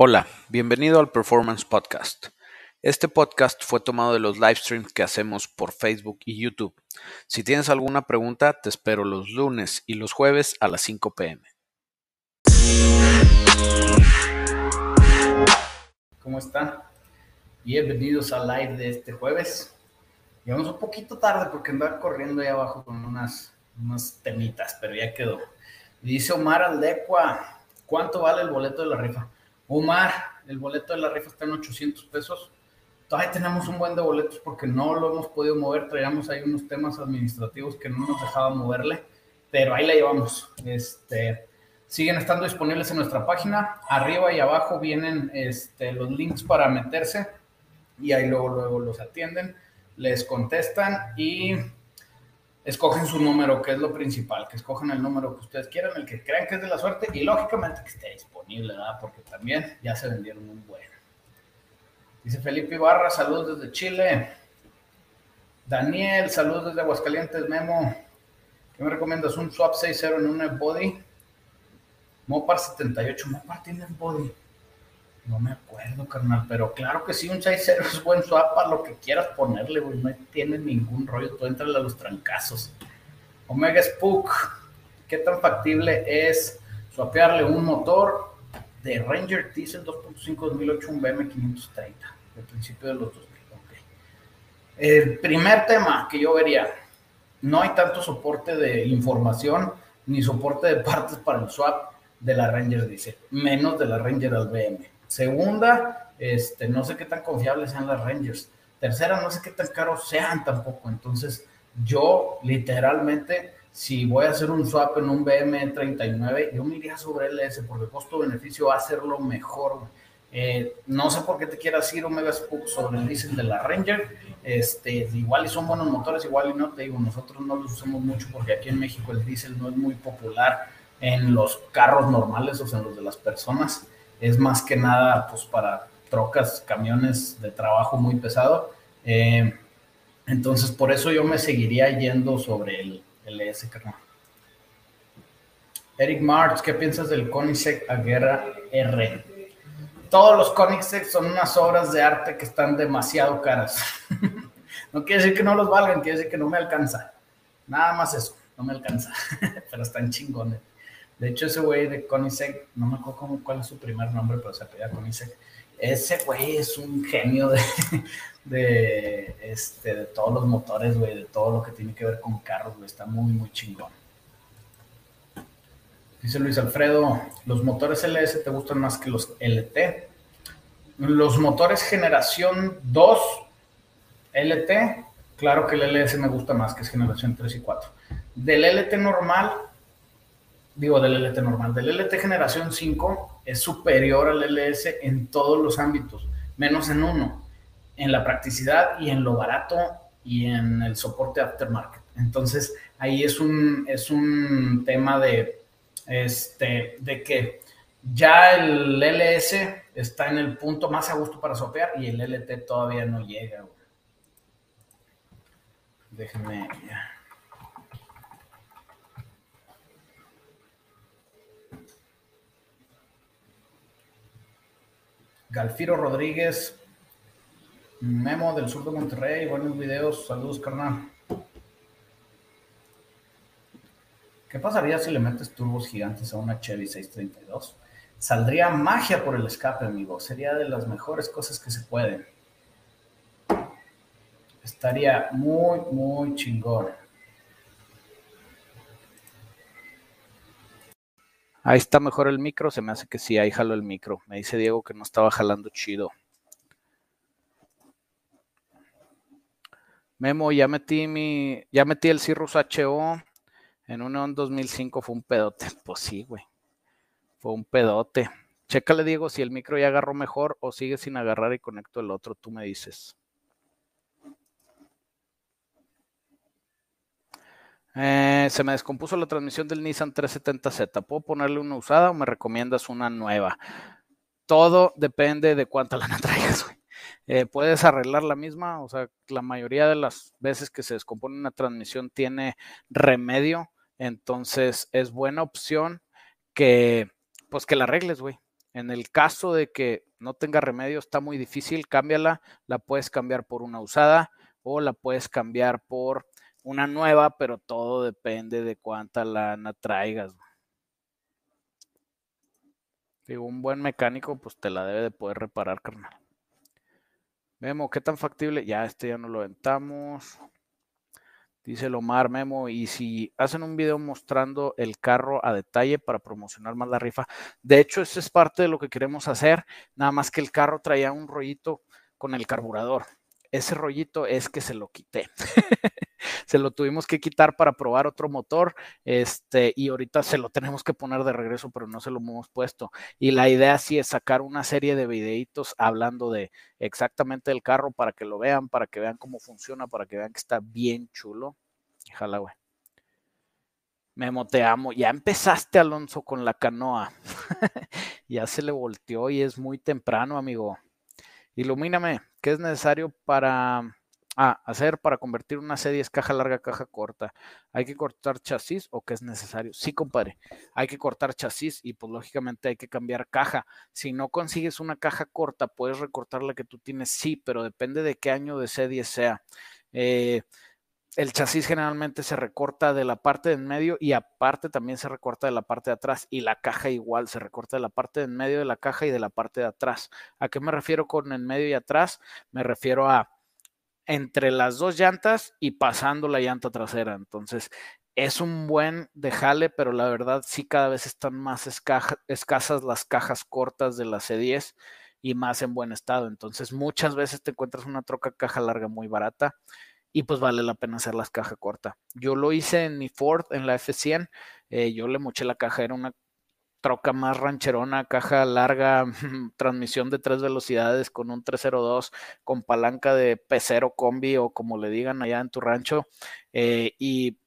Hola, bienvenido al Performance Podcast. Este podcast fue tomado de los live streams que hacemos por Facebook y YouTube. Si tienes alguna pregunta, te espero los lunes y los jueves a las 5 pm. ¿Cómo están? Bienvenidos al live de este jueves. Llegamos un poquito tarde porque andaba corriendo ahí abajo con unas, unas temitas, pero ya quedó. Dice Omar Aldecua, ¿cuánto vale el boleto de la rifa? Omar, el boleto de la rifa está en 800 pesos. Todavía tenemos un buen de boletos porque no lo hemos podido mover. Traíamos ahí unos temas administrativos que no nos dejaban moverle, pero ahí la llevamos. Este, siguen estando disponibles en nuestra página. Arriba y abajo vienen este, los links para meterse y ahí luego, luego los atienden, les contestan y escogen su número, que es lo principal, que escogen el número que ustedes quieran, el que crean que es de la suerte y lógicamente que esté disponible, ¿verdad? Porque también ya se vendieron un buen. Dice Felipe Ibarra, saludos desde Chile. Daniel, saludos desde Aguascalientes, Memo. ¿Qué me recomiendas? Un swap 6.0 en un body. Mopar 78, Mopar tiene body. No me acuerdo, carnal, pero claro que sí, un 6-0 es buen swap para lo que quieras ponerle, güey. No tiene ningún rollo, tú entrale a los trancazos. Omega Spook, ¿qué tan factible es swapearle un motor de Ranger Diesel 2.5 2008, un BM530, del principio de los 2000? Okay. El primer tema que yo vería, no hay tanto soporte de información ni soporte de partes para el swap de la Ranger Diesel, menos de la Ranger al BM Segunda, este, no sé qué tan confiables sean las Rangers. Tercera, no sé qué tan caros sean tampoco. Entonces, yo literalmente, si voy a hacer un swap en un BM39, yo me iría sobre LS porque el costo-beneficio va a ser lo mejor. Eh, no sé por qué te quieras ir Omega Spook sobre el diésel de la Ranger. Este, igual y son buenos motores, igual y no te digo, nosotros no los usamos mucho porque aquí en México el diésel no es muy popular en los carros normales, o sea, en los de las personas es más que nada pues para trocas, camiones de trabajo muy pesado. Eh, entonces, por eso yo me seguiría yendo sobre el LS, carnal. Eric March, ¿qué piensas del Koenigsegg Aguera R? Todos los Koenigsegg son unas obras de arte que están demasiado caras. no quiere decir que no los valgan, quiere decir que no me alcanza. Nada más eso, no me alcanza. Pero están chingones. De hecho, ese güey de Koenigsegg, no me acuerdo cómo, cuál es su primer nombre, pero se apellida Koenigsegg. Ese güey es un genio de, de, este, de todos los motores, güey, de todo lo que tiene que ver con carros, güey. Está muy, muy chingón. Dice Luis Alfredo, ¿los motores LS te gustan más que los LT? Los motores generación 2 LT, claro que el LS me gusta más, que es generación 3 y 4. Del LT normal, digo, del LT normal, del LT generación 5 es superior al LS en todos los ámbitos, menos en uno, en la practicidad y en lo barato y en el soporte aftermarket. Entonces, ahí es un, es un tema de, este, de que ya el LS está en el punto más a gusto para sopear y el LT todavía no llega. Déjenme... Galfiro Rodríguez, Memo del sur de Monterrey, buenos videos, saludos carnal. ¿Qué pasaría si le metes turbos gigantes a una Chevy 632? Saldría magia por el escape, amigo. Sería de las mejores cosas que se pueden. Estaría muy, muy chingón. Ahí está mejor el micro, se me hace que sí, ahí jalo el micro. Me dice Diego que no estaba jalando chido. Memo, ya metí mi, ya metí el Cirrus HO en un Neon 2005, fue un pedote. Pues sí, güey. Fue un pedote. Chécale, Diego, si el micro ya agarró mejor o sigue sin agarrar y conecto el otro, tú me dices. Eh, se me descompuso la transmisión del Nissan 370Z. ¿Puedo ponerle una usada o me recomiendas una nueva? Todo depende de cuánta lana traigas, eh, puedes arreglar la misma, o sea, la mayoría de las veces que se descompone una transmisión tiene remedio, entonces es buena opción que, pues que la arregles, güey. En el caso de que no tenga remedio, está muy difícil, cámbiala, la puedes cambiar por una usada o la puedes cambiar por una nueva, pero todo depende de cuánta lana traigas. Digo, un buen mecánico, pues te la debe de poder reparar, carnal. Memo, ¿qué tan factible? Ya, este ya no lo aventamos. Dice Lomar Memo, y si hacen un video mostrando el carro a detalle para promocionar más la rifa. De hecho, eso es parte de lo que queremos hacer, nada más que el carro traía un rollito con el carburador. Ese rollito es que se lo quité. se lo tuvimos que quitar para probar otro motor, este, y ahorita se lo tenemos que poner de regreso, pero no se lo hemos puesto. Y la idea sí es sacar una serie de videitos hablando de exactamente del carro para que lo vean, para que vean cómo funciona, para que vean que está bien chulo. Ojalá, güey. Memo, te amo. Ya empezaste, Alonso, con la canoa. ya se le volteó y es muy temprano, amigo. Ilumíname, ¿qué es necesario para Ah, hacer para convertir una C10 caja larga a caja corta. ¿Hay que cortar chasis o qué es necesario? Sí, compadre. Hay que cortar chasis y pues lógicamente hay que cambiar caja. Si no consigues una caja corta, puedes recortar la que tú tienes, sí, pero depende de qué año de C10 sea. Eh, el chasis generalmente se recorta de la parte de en medio y aparte también se recorta de la parte de atrás y la caja igual se recorta de la parte de en medio de la caja y de la parte de atrás. ¿A qué me refiero con en medio y atrás? Me refiero a entre las dos llantas y pasando la llanta trasera. Entonces, es un buen de jale, pero la verdad sí cada vez están más escasas las cajas cortas de la C10 y más en buen estado. Entonces, muchas veces te encuentras una troca caja larga muy barata y pues vale la pena hacer las cajas corta. Yo lo hice en mi Ford, en la F100, eh, yo le moché la caja, era una troca más rancherona, caja larga, transmisión de tres velocidades con un 302, con palanca de pecero combi o como le digan allá en tu rancho. Eh, y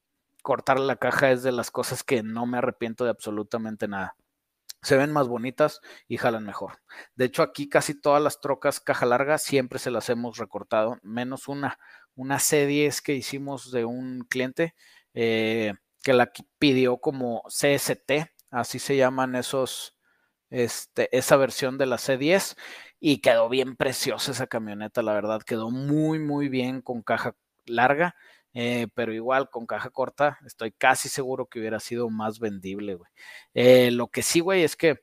cortar la caja es de las cosas que no me arrepiento de absolutamente nada. Se ven más bonitas y jalan mejor. De hecho, aquí casi todas las trocas caja larga siempre se las hemos recortado, menos una, una C10 que hicimos de un cliente eh, que la pidió como CST, así se llaman esos, este, esa versión de la C10 y quedó bien preciosa esa camioneta, la verdad, quedó muy, muy bien con caja larga, eh, pero igual con caja corta, estoy casi seguro que hubiera sido más vendible, güey. Eh, lo que sí, güey, es que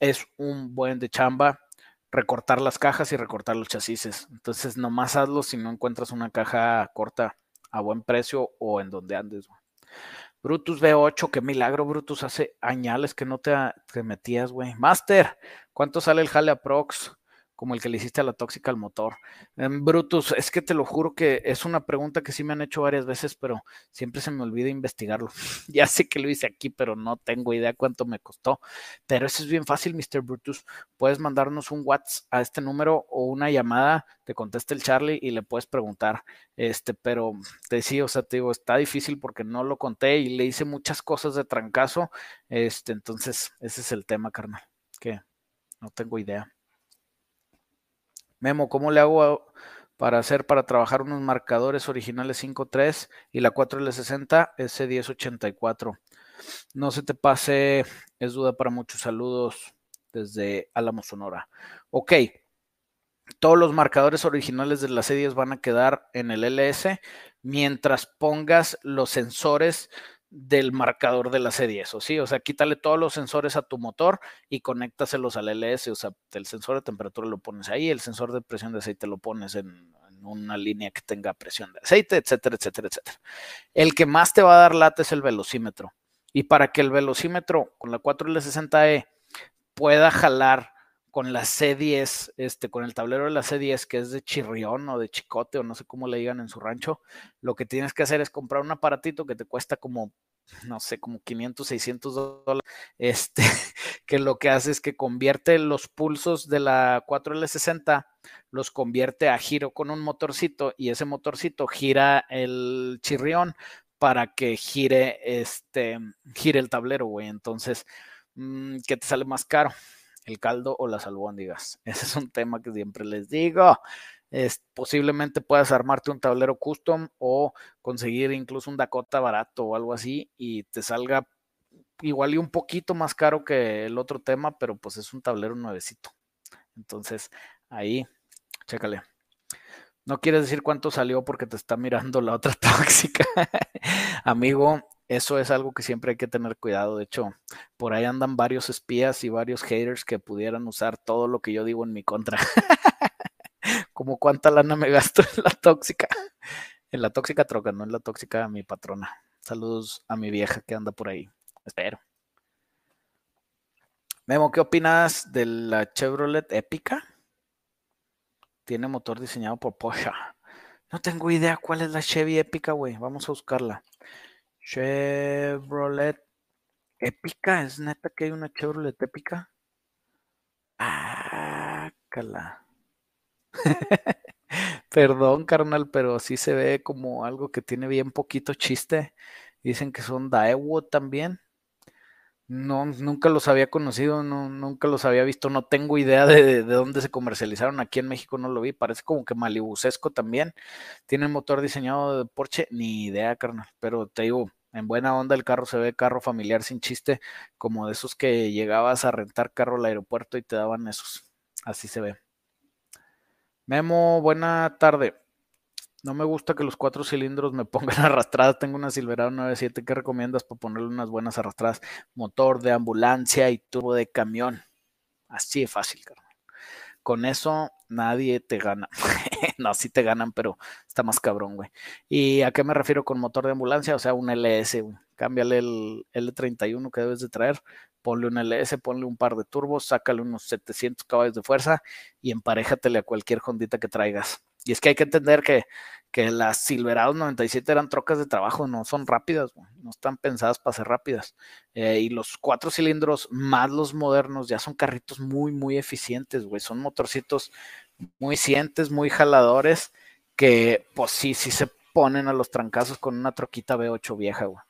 es un buen de chamba recortar las cajas y recortar los chasis. Entonces, nomás hazlo si no encuentras una caja corta a buen precio o en donde andes, güey. Brutus B8, qué milagro, Brutus. Hace añales que no te, te metías, güey. Master, ¿cuánto sale el Jale Prox? Como el que le hiciste a la tóxica al motor. Em, Brutus, es que te lo juro que es una pregunta que sí me han hecho varias veces, pero siempre se me olvida investigarlo. ya sé que lo hice aquí, pero no tengo idea cuánto me costó. Pero eso es bien fácil, Mr. Brutus. Puedes mandarnos un WhatsApp a este número o una llamada, te contesta el Charlie y le puedes preguntar. Este, pero te decía, o sea, te digo, está difícil porque no lo conté y le hice muchas cosas de trancazo. Este, entonces, ese es el tema, carnal. Que no tengo idea. Memo, ¿cómo le hago para hacer para trabajar unos marcadores originales 5.3 y la 4L60 S1084? No se te pase, es duda para muchos saludos desde Álamo, Sonora. Ok, todos los marcadores originales de las C10 van a quedar en el LS mientras pongas los sensores del marcador de la C10, o sí, o sea, quítale todos los sensores a tu motor y conéctaselos al LS, o sea, el sensor de temperatura lo pones ahí, el sensor de presión de aceite lo pones en, una línea que tenga presión de aceite, etcétera, etcétera, etcétera. El que más te va a dar lata es el velocímetro. Y para que el velocímetro con la 4L60E pueda jalar con la C10, este, con el tablero de la C10, que es de chirrión o de chicote, o no sé cómo le digan en su rancho, lo que tienes que hacer es comprar un aparatito que te cuesta como, no sé, como 500, 600 dólares, este, que lo que hace es que convierte los pulsos de la 4L60, los convierte a giro con un motorcito, y ese motorcito gira el chirrión para que gire, este, gire el tablero, güey. Entonces, mm, ¿qué te sale más caro? El caldo o las albóndigas. Ese es un tema que siempre les digo. Es, posiblemente puedas armarte un tablero custom o conseguir incluso un Dakota barato o algo así y te salga igual y un poquito más caro que el otro tema, pero pues es un tablero nuevecito. Entonces, ahí, chécale. No quieres decir cuánto salió porque te está mirando la otra tóxica. Amigo, eso es algo que siempre hay que tener cuidado. De hecho, por ahí andan varios espías y varios haters que pudieran usar todo lo que yo digo en mi contra. Como cuánta lana me gasto en la tóxica. En la tóxica troca, no en la tóxica mi patrona. Saludos a mi vieja que anda por ahí. Espero. Memo, ¿qué opinas de la Chevrolet Épica? Tiene motor diseñado por Porsche. No tengo idea cuál es la Chevy Épica, güey. Vamos a buscarla. Chevrolet Épica. ¿Es neta que hay una Chevrolet Épica? Ah, cala. Perdón, carnal, pero sí se ve como algo que tiene bien poquito chiste. Dicen que son Daewoo también. No, nunca los había conocido, no, nunca los había visto, no tengo idea de, dónde se comercializaron. Aquí en México no lo vi, parece como que Malibusesco también. Tiene motor diseñado de Porsche, ni idea, carnal. Pero te digo, en buena onda el carro se ve carro familiar sin chiste, como de esos que llegabas a rentar carro al aeropuerto y te daban esos. Así se ve. Memo, buena tarde. No me gusta que los cuatro cilindros me pongan arrastradas. Tengo una Silverado 97. ¿Qué recomiendas para ponerle unas buenas arrastradas? Motor de ambulancia y turbo de camión. Así de fácil, carnal. Con eso nadie te gana. no, sí te ganan, pero está más cabrón, güey. ¿Y a qué me refiero con motor de ambulancia? O sea, un LS, güey. Cámbiale el L31 que debes de traer ponle un LS, ponle un par de turbos, sácale unos 700 caballos de fuerza y emparéjatele a cualquier hondita que traigas. Y es que hay que entender que, que las Silverados 97 eran trocas de trabajo, no son rápidas, no están pensadas para ser rápidas. Eh, y los cuatro cilindros más los modernos ya son carritos muy, muy eficientes, güey. Son motorcitos muy eficientes, muy jaladores, que pues sí, sí se ponen a los trancazos con una troquita V8 vieja, güey.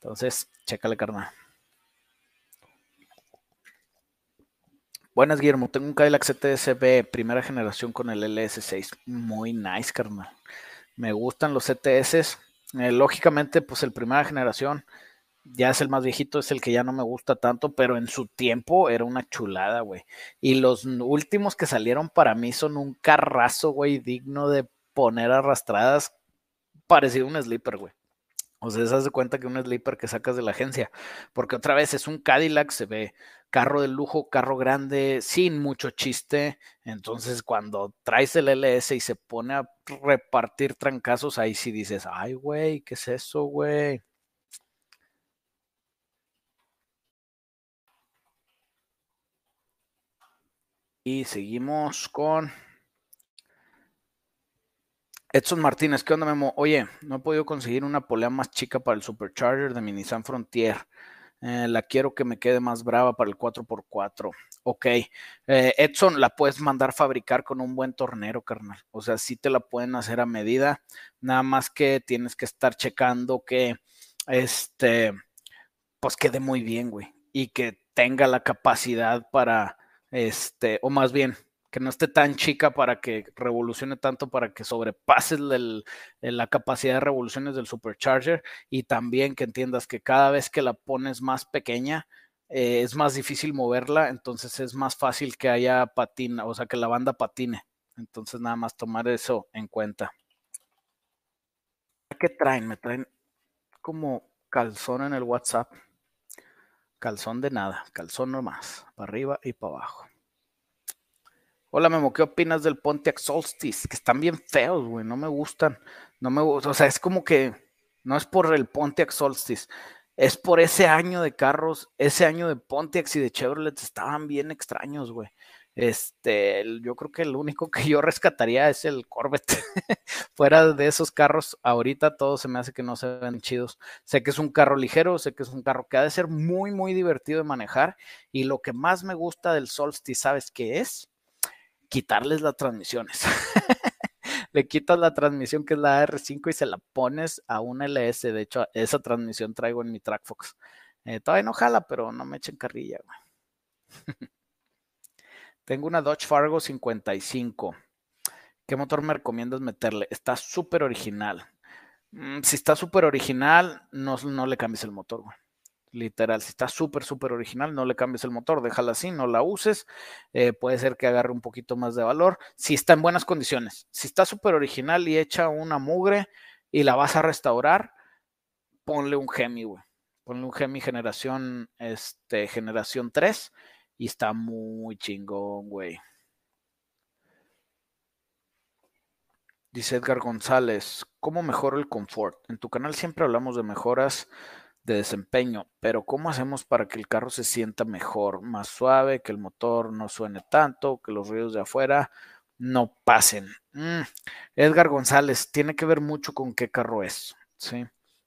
Entonces, chécale, carnal. Buenas, Guillermo. Tengo un Cadillac CTS-B, primera generación con el LS6. Muy nice, carnal. Me gustan los CTS. Eh, lógicamente, pues el primera generación ya es el más viejito, es el que ya no me gusta tanto, pero en su tiempo era una chulada, güey. Y los últimos que salieron para mí son un carrazo, güey, digno de poner arrastradas, parecido a un sleeper, güey. O sea, se hace cuenta que un sleeper que sacas de la agencia, porque otra vez es un Cadillac, se ve carro de lujo, carro grande, sin mucho chiste. Entonces, cuando traes el LS y se pone a repartir trancazos, ahí sí dices, ay, güey, ¿qué es eso, güey? Y seguimos con Edson Martínez, ¿qué onda, Memo? Oye, no he podido conseguir una polea más chica para el Supercharger de mi Nissan Frontier. Eh, la quiero que me quede más brava para el 4x4. Ok. Eh, Edson, la puedes mandar fabricar con un buen tornero, carnal. O sea, sí te la pueden hacer a medida. Nada más que tienes que estar checando que este, pues quede muy bien, güey. Y que tenga la capacidad para, este, o más bien, que no esté tan chica para que revolucione tanto, para que sobrepase la capacidad de revoluciones del supercharger y también que entiendas que cada vez que la pones más pequeña, eh, es más difícil moverla, entonces es más fácil que haya patina, o sea, que la banda patine. Entonces nada más tomar eso en cuenta. ¿Qué traen? Me traen como calzón en el WhatsApp. Calzón de nada, calzón nomás, para arriba y para abajo. Hola Memo, ¿qué opinas del Pontiac Solstice? Que están bien feos, güey, no me gustan. No me o sea, es como que no es por el Pontiac Solstice, es por ese año de carros, ese año de Pontiac y de Chevrolet estaban bien extraños, güey. Este, yo creo que el único que yo rescataría es el Corvette. Fuera de esos carros, ahorita todo se me hace que no se ven chidos. Sé que es un carro ligero, sé que es un carro que ha de ser muy, muy divertido de manejar. Y lo que más me gusta del Solstice, ¿sabes qué es? quitarles las transmisiones. Le quitas la transmisión que es la R5 y se la pones a un LS. De hecho, esa transmisión traigo en mi TrackFox. Eh, todavía no jala, pero no me echen carrilla. Tengo una Dodge Fargo 55. ¿Qué motor me recomiendas meterle? Está súper original. Mm, si está súper original, no, no, le cambies el motor, literal. Si está súper, súper original, no le cambies el motor, déjala así, no la uses. Eh, puede ser que agarre un poquito más de valor. Si está en buenas condiciones, si está súper original y echa una mugre y la vas a restaurar, ponle un Gemi, güey. Ponle un Gemi generación, este, generación 3 y está muy chingón, güey. Dice Edgar González, ¿cómo mejoro el confort? En tu canal siempre hablamos de mejoras de desempeño, pero ¿cómo hacemos para que el carro se sienta mejor, más suave, que el motor no suene tanto, que los ruidos de afuera no pasen? Mm, Edgar González, tiene que ver mucho con qué carro es, ¿sí?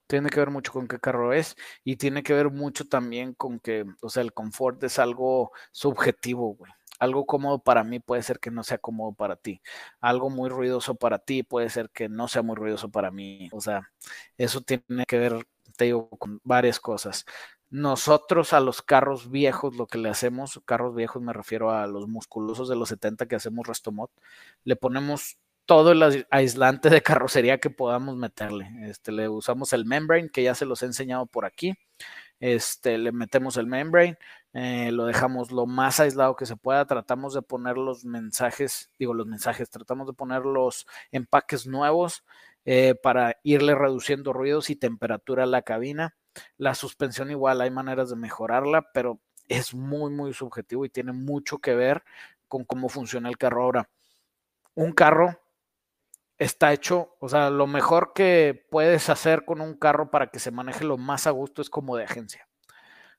Tiene que ver mucho con qué carro es y tiene que ver mucho también con que, o sea, el confort es algo subjetivo, güey algo cómodo para mí puede ser que no sea cómodo para ti. Algo muy ruidoso para ti puede ser que no sea muy ruidoso para mí. O sea, eso tiene que ver, te digo, con varias cosas. Nosotros a los carros viejos, lo que le hacemos, carros viejos me refiero a los musculosos de los 70 que hacemos Restomot, le ponemos todo el aislante de carrocería que podamos meterle. Este, le usamos el membrane, que ya se los he enseñado por aquí. Este, le metemos el membrane, eh, lo dejamos lo más aislado que se pueda, tratamos de poner los mensajes, digo los mensajes, tratamos de poner los empaques nuevos eh, para irle reduciendo ruidos y temperatura a la cabina. La suspensión igual hay maneras de mejorarla, pero es muy, muy subjetivo y tiene mucho que ver con cómo funciona el carro ahora. Un carro está hecho, o sea, lo mejor que puedes hacer con un carro para que se maneje lo más a gusto es como de agencia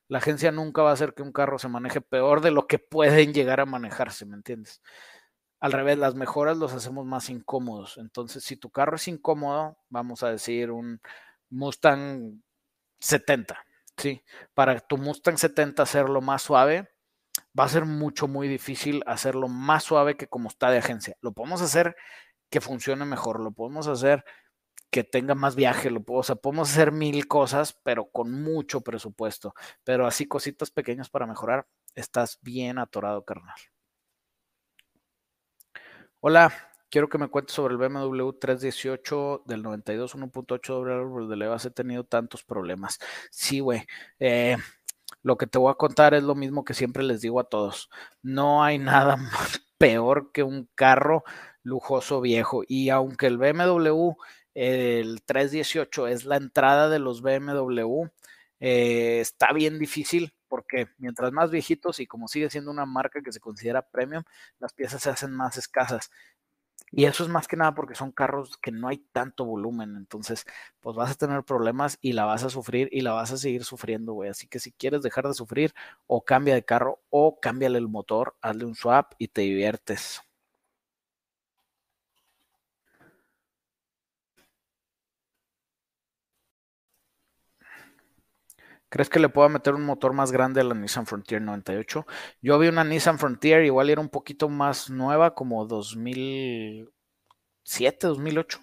la agencia nunca va a hacer que un carro se maneje peor de lo que pueden llegar a manejarse, ¿me entiendes? Al revés, las mejoras los hacemos más incómodos. Entonces, si tu carro es incómodo, vamos a decir un Mustang 70, ¿sí? Para tu Mustang 70 hacerlo más suave, va a ser mucho, muy difícil hacerlo más suave que como está de agencia. Lo podemos hacer que funcione mejor, lo podemos hacer que tenga más viaje, lo, o sea, podemos hacer mil cosas, pero con mucho presupuesto, pero así cositas pequeñas para mejorar, estás bien atorado, carnal. Hola, quiero que me cuentes sobre el BMW 318 del 92 1.8 doble de levas. He tenido tantos problemas. Sí, güey. Eh, lo que te voy a contar es lo mismo que siempre les digo a todos. No hay nada peor que un carro lujoso viejo. Y aunque el BMW el 318 es la entrada de los BMW. Eh, está bien difícil porque mientras más viejitos y como sigue siendo una marca que se considera premium, las piezas se hacen más escasas. Y eso es más que nada porque son carros que no hay tanto volumen. Entonces, pues vas a tener problemas y la vas a sufrir y la vas a seguir sufriendo, güey. Así que si quieres dejar de sufrir, o cambia de carro o cámbiale el motor, hazle un swap y te diviertes. ¿Crees que le pueda meter un motor más grande a la Nissan Frontier 98? Yo vi una Nissan Frontier, igual era un poquito más nueva, como 2007, 2008,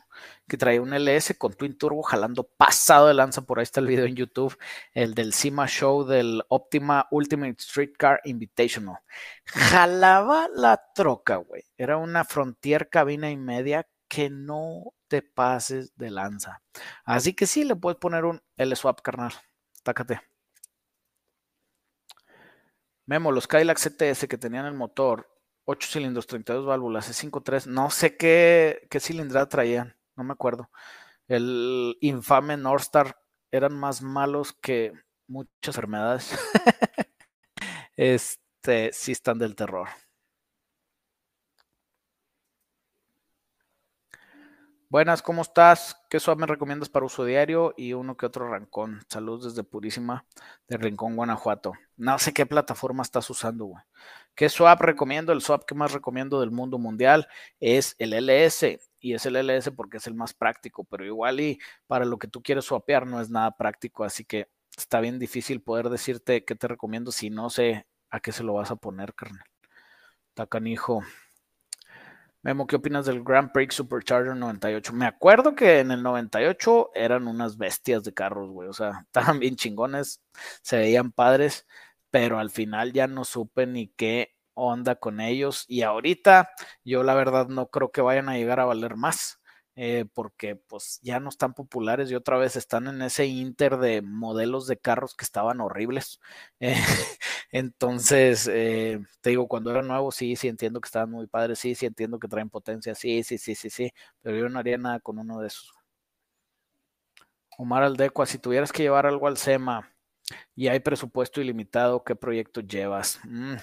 que traía un LS con Twin Turbo jalando pasado de lanza. Por ahí está el video en YouTube, el del CIMA Show del Optima Ultimate Streetcar Invitational. Jalaba la troca, güey. Era una Frontier cabina y media que no te pases de lanza. Así que sí, le puedes poner un L-Swap, carnal. Tácate. Memo, los Cadillac CTS que tenían el motor 8 cilindros, 32 válvulas, E53, no sé qué, qué cilindrada traían, no me acuerdo. El infame Northstar eran más malos que muchas enfermedades. este, sí están del terror. Buenas, ¿cómo estás? ¿Qué swap me recomiendas para uso diario? Y uno que otro rancón. Saludos desde Purísima, de Rincón, Guanajuato. No sé qué plataforma estás usando, güey. ¿Qué swap recomiendo? El swap que más recomiendo del mundo mundial es el LS. Y es el LS porque es el más práctico, pero igual y para lo que tú quieres swapear no es nada práctico, así que está bien difícil poder decirte qué te recomiendo si no sé a qué se lo vas a poner, carnal. Tacanijo. Memo, ¿qué opinas del Grand Prix Supercharger 98? Me acuerdo que en el 98 eran unas bestias de carros, güey. O sea, estaban bien chingones, se veían padres, pero al final ya no supe ni qué onda con ellos. Y ahorita yo la verdad no creo que vayan a llegar a valer más. Eh, porque pues ya no están populares y otra vez están en ese inter de modelos de carros que estaban horribles. Eh, entonces, eh, te digo, cuando era nuevo, sí, sí entiendo que estaban muy padres, sí, sí entiendo que traen potencia, sí, sí, sí, sí, sí, pero yo no haría nada con uno de esos. Omar Aldecua, si tuvieras que llevar algo al SEMA y hay presupuesto ilimitado, ¿qué proyecto llevas? Mm.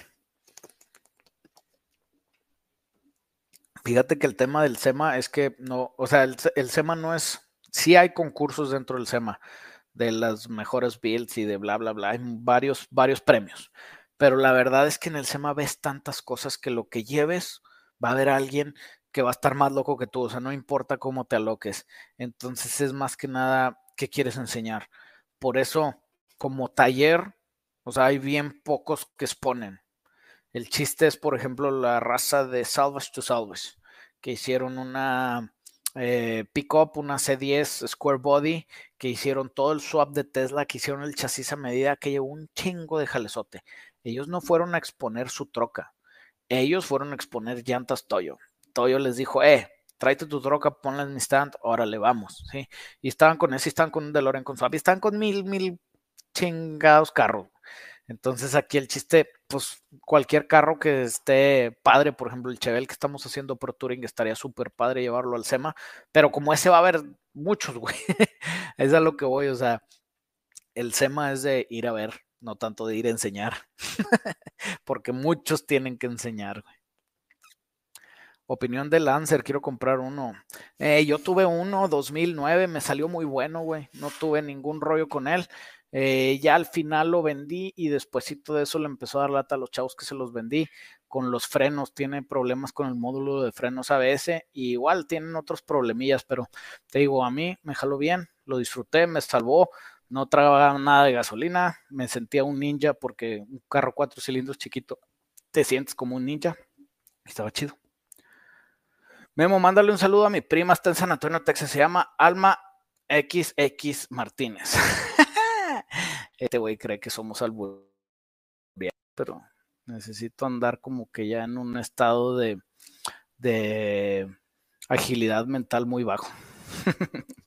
Fíjate que el tema del SEMA es que no, o sea, el, SEMA no es, sí hay concursos dentro del SEMA de las mejores builds y de bla, bla, bla, hay varios, varios premios, pero la verdad es que en el SEMA ves tantas cosas que lo que lleves va a haber alguien que va a estar más loco que tú, o sea, no importa cómo te aloques, entonces es más que nada qué quieres enseñar. Por eso, como taller, o sea, hay bien pocos que exponen. El chiste es, por ejemplo, la raza de Salvage to Salvage, que hicieron una eh, pickup, una C10 Square Body, que hicieron todo el swap de Tesla, que hicieron el chasis a medida, que llevó un chingo de jalezote. Ellos no fueron a exponer su troca, ellos fueron a exponer llantas Toyo. Toyo les dijo, eh, tráete tu troca, ponla en mi stand, órale, vamos, ¿sí? Y estaban con ese, estaban con un DeLorean con y estaban con mil, mil chingados carros. Entonces aquí el chiste, pues cualquier carro que esté padre, por ejemplo el Chevelle que estamos haciendo Pro Touring, estaría súper padre llevarlo al SEMA, pero como ese va a haber muchos, güey, es a lo que voy, o sea, el SEMA es de ir a ver, no tanto de ir a enseñar, porque muchos tienen que enseñar, güey. Opinión de Lancer, quiero comprar uno. Eh, yo tuve uno 2009, me salió muy bueno, güey. No tuve ningún rollo con él. Eh, ya al final lo vendí y despuésito de eso le empezó a dar lata a los chavos que se los vendí. Con los frenos, tiene problemas con el módulo de frenos ABS. Y igual tienen otros problemillas, pero te digo, a mí me jaló bien, lo disfruté, me salvó. No tragaba nada de gasolina, me sentía un ninja porque un carro cuatro cilindros chiquito, te sientes como un ninja. Estaba chido. Memo, mándale un saludo a mi prima, está en San Antonio, Texas, se llama Alma XX Martínez. este güey cree que somos algo pero necesito andar como que ya en un estado de, de agilidad mental muy bajo.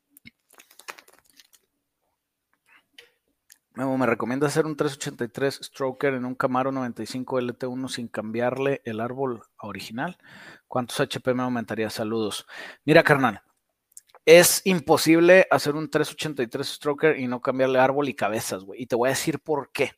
me recomienda hacer un 383 Stroker en un Camaro 95 LT1 sin cambiarle el árbol original. ¿Cuántos HP me aumentaría? Saludos. Mira, carnal, es imposible hacer un 383 stroker y no cambiarle árbol y cabezas, güey. Y te voy a decir por qué.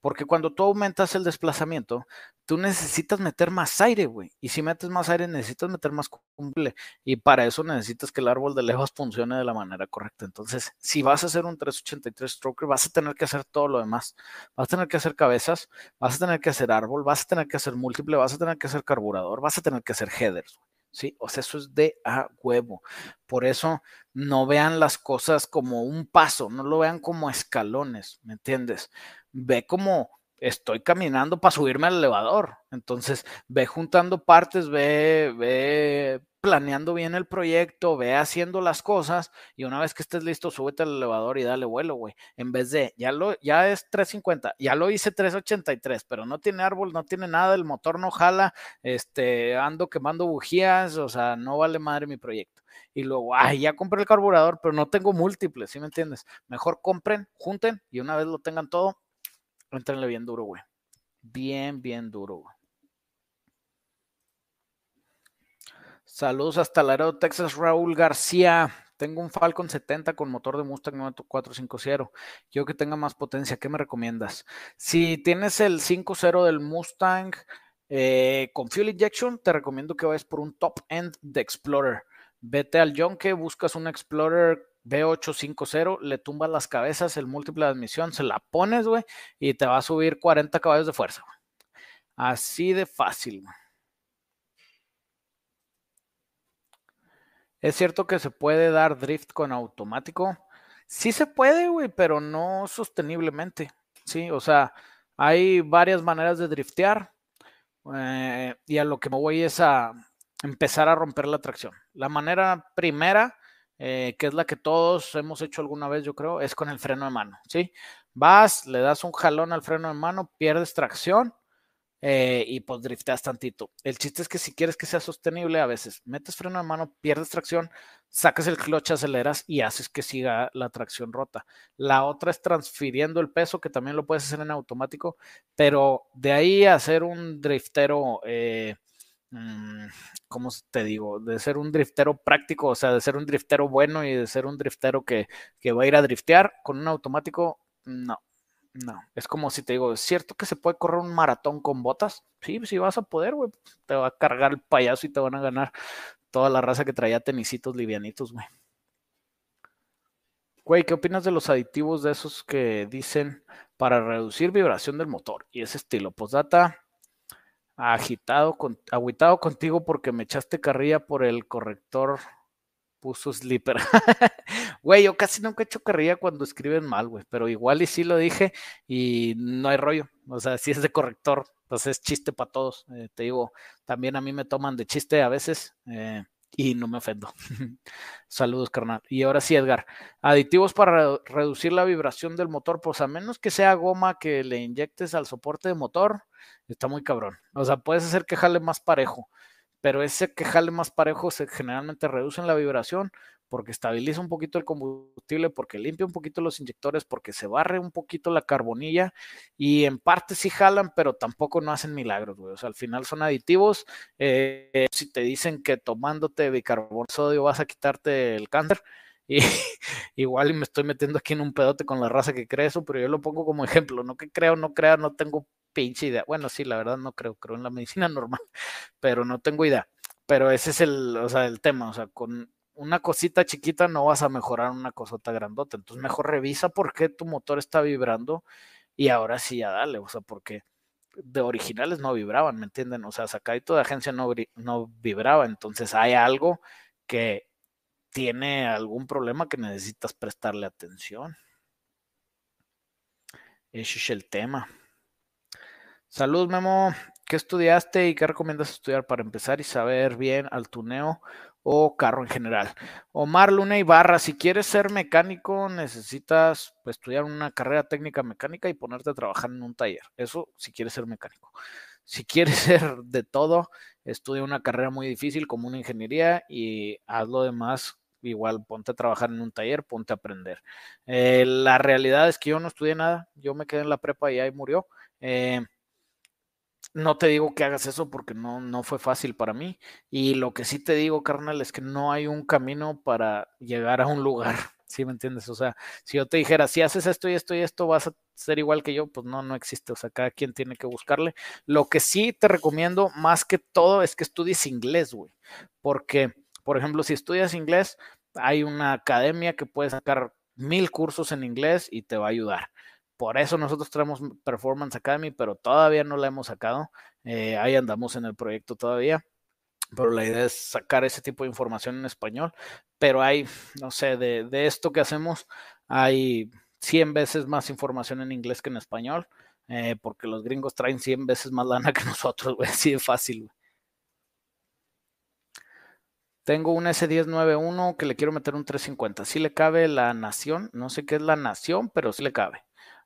Porque cuando tú aumentas el desplazamiento, tú necesitas meter más aire, güey. Y si metes más aire, necesitas meter más combustible. Y para eso necesitas que el árbol de lejos funcione de la manera correcta. Entonces, si vas a hacer un 383 stroker, vas a tener que hacer todo lo demás. Vas a tener que hacer cabezas, vas a tener que hacer árbol, vas a tener que hacer múltiple, vas a tener que hacer carburador, vas a tener que hacer headers. Güey. ¿Sí? O sea, eso es de a huevo. Por eso no vean las cosas como un paso, no lo vean como escalones, ¿me entiendes? Ve como estoy caminando para subirme al elevador. Entonces, ve juntando partes, ve, ve planeando bien el proyecto, ve haciendo las cosas y una vez que estés listo, súbete al elevador y dale vuelo, güey. En vez de, ya lo, ya es 350, ya lo hice 383, pero no tiene árbol, no tiene nada, el motor no jala, este, ando quemando bujías, o sea, no vale madre mi proyecto. Y luego, ay, ya compré el carburador, pero no tengo múltiples, ¿sí me entiendes? Mejor compren, junten y una vez lo tengan todo, entrenle bien duro, güey. Bien, bien duro, güey. Saludos hasta Laredo, Texas, Raúl García. Tengo un Falcon 70 con motor de Mustang 9450. Quiero que tenga más potencia. ¿Qué me recomiendas? Si tienes el 5.0 del Mustang eh, con fuel injection, te recomiendo que vayas por un top end de Explorer. Vete al Yonke, buscas un Explorer B850, le tumbas las cabezas, el múltiple de admisión, se la pones, güey, y te va a subir 40 caballos de fuerza. Así de fácil. Es cierto que se puede dar drift con automático. Sí se puede, güey, pero no sosteniblemente. Sí, o sea, hay varias maneras de driftear. Eh, y a lo que me voy es a empezar a romper la tracción. La manera primera, eh, que es la que todos hemos hecho alguna vez, yo creo, es con el freno de mano. ¿sí? Vas, le das un jalón al freno de mano, pierdes tracción eh, y pues drifteas tantito. El chiste es que si quieres que sea sostenible, a veces metes freno de mano, pierdes tracción, sacas el clutch, aceleras y haces que siga la tracción rota. La otra es transfiriendo el peso, que también lo puedes hacer en automático, pero de ahí a hacer un driftero... Eh, ¿cómo te digo? De ser un driftero práctico, o sea, de ser un driftero bueno y de ser un driftero que, que va a ir a driftear con un automático, no, no, es como si te digo, ¿es cierto que se puede correr un maratón con botas? Sí, sí vas a poder, güey. Te va a cargar el payaso y te van a ganar toda la raza que traía tenisitos livianitos, güey. Güey, ¿qué opinas de los aditivos de esos que dicen para reducir vibración del motor? Y ese estilo, data agitado, con, agüitado contigo porque me echaste carrilla por el corrector puso Slipper. Güey, yo casi nunca he hecho carrilla cuando escriben mal, güey, pero igual y sí lo dije y no hay rollo. O sea, si es de corrector, pues es chiste para todos. Eh, te digo, también a mí me toman de chiste a veces eh, y no me ofendo. Saludos, carnal. Y ahora sí, Edgar. Aditivos para reducir la vibración del motor, pues a menos que sea goma que le inyectes al soporte de motor, está muy cabrón. O sea, puedes hacer que jale más parejo pero ese que jale más parejo se generalmente reduce en la vibración porque estabiliza un poquito el combustible, porque limpia un poquito los inyectores, porque se barre un poquito la carbonilla y en parte sí jalan, pero tampoco no hacen milagros, güey. O sea, al final son aditivos. Eh, si te dicen que tomándote bicarbonato sodio vas a quitarte el cáncer, y igual y me estoy metiendo aquí en un pedote con la raza que cree eso, pero yo lo pongo como ejemplo, no que creo, no crea, no tengo pinche idea. Bueno, sí, la verdad no creo, creo en la medicina normal, pero no tengo idea. Pero ese es el, o sea, el tema, o sea, con una cosita chiquita no vas a mejorar una cosota grandota. Entonces mejor revisa por qué tu motor está vibrando y ahora sí ya dale, o sea, porque de originales no vibraban, ¿me entienden? O sea, sacadito de agencia no, no vibraba, entonces hay algo que tiene algún problema que necesitas prestarle atención. Ese es el tema. Salud, Memo. ¿Qué estudiaste y qué recomiendas estudiar para empezar y saber bien al tuneo o carro en general? Omar Luna Ibarra, si quieres ser mecánico, necesitas pues, estudiar una carrera técnica mecánica y ponerte a trabajar en un taller. Eso si quieres ser mecánico. Si quieres ser de todo, estudia una carrera muy difícil como una ingeniería y haz lo demás igual ponte a trabajar en un taller, ponte a aprender. Eh, la realidad es que yo no estudié nada, yo me quedé en la prepa y ahí murió. Eh, no te digo que hagas eso porque no, no fue fácil para mí. Y lo que sí te digo, carnal, es que no hay un camino para llegar a un lugar. ¿Sí me entiendes? O sea, si yo te dijera, si haces esto y esto y esto, vas a ser igual que yo, pues no, no existe. O sea, cada quien tiene que buscarle. Lo que sí te recomiendo más que todo es que estudies inglés, güey. Porque, por ejemplo, si estudias inglés, hay una academia que puede sacar mil cursos en inglés y te va a ayudar. Por eso nosotros tenemos Performance Academy, pero todavía no la hemos sacado. Eh, ahí andamos en el proyecto todavía. Pero la idea es sacar ese tipo de información en español. Pero hay, no sé, de, esto que hacemos, hay 100 veces más información en inglés que en español. Eh, porque los gringos traen 100 veces más lana que nosotros, güey. Así de fácil, Tengo un S1091 que le quiero meter un 350. Sí le cabe la nación. No sé qué es la nación, pero sí le cabe.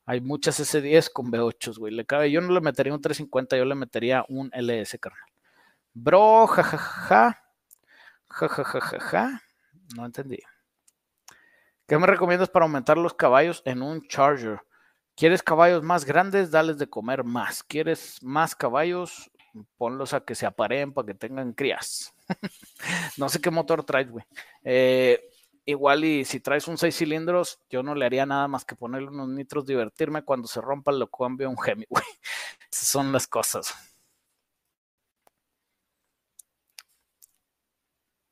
Hay muchas S10 con V8, güey. Le cabe. Yo no le metería un 350, yo le metería un LS, carnal. Bro, jajaja. Jajajaja. No entendí. ¿Qué me recomiendas para aumentar los caballos en un Charger? ¿Quieres caballos más grandes? Dales de comer más. ¿Quieres más caballos? Ponlos a que se apareen para que tengan crías. no sé qué motor traes, güey. Eh, igual y si traes un 6 cilindros, yo no le haría nada más que ponerle unos nitros, divertirme. Cuando se rompa, lo cambio a un Hemi, güey. Esas son las cosas.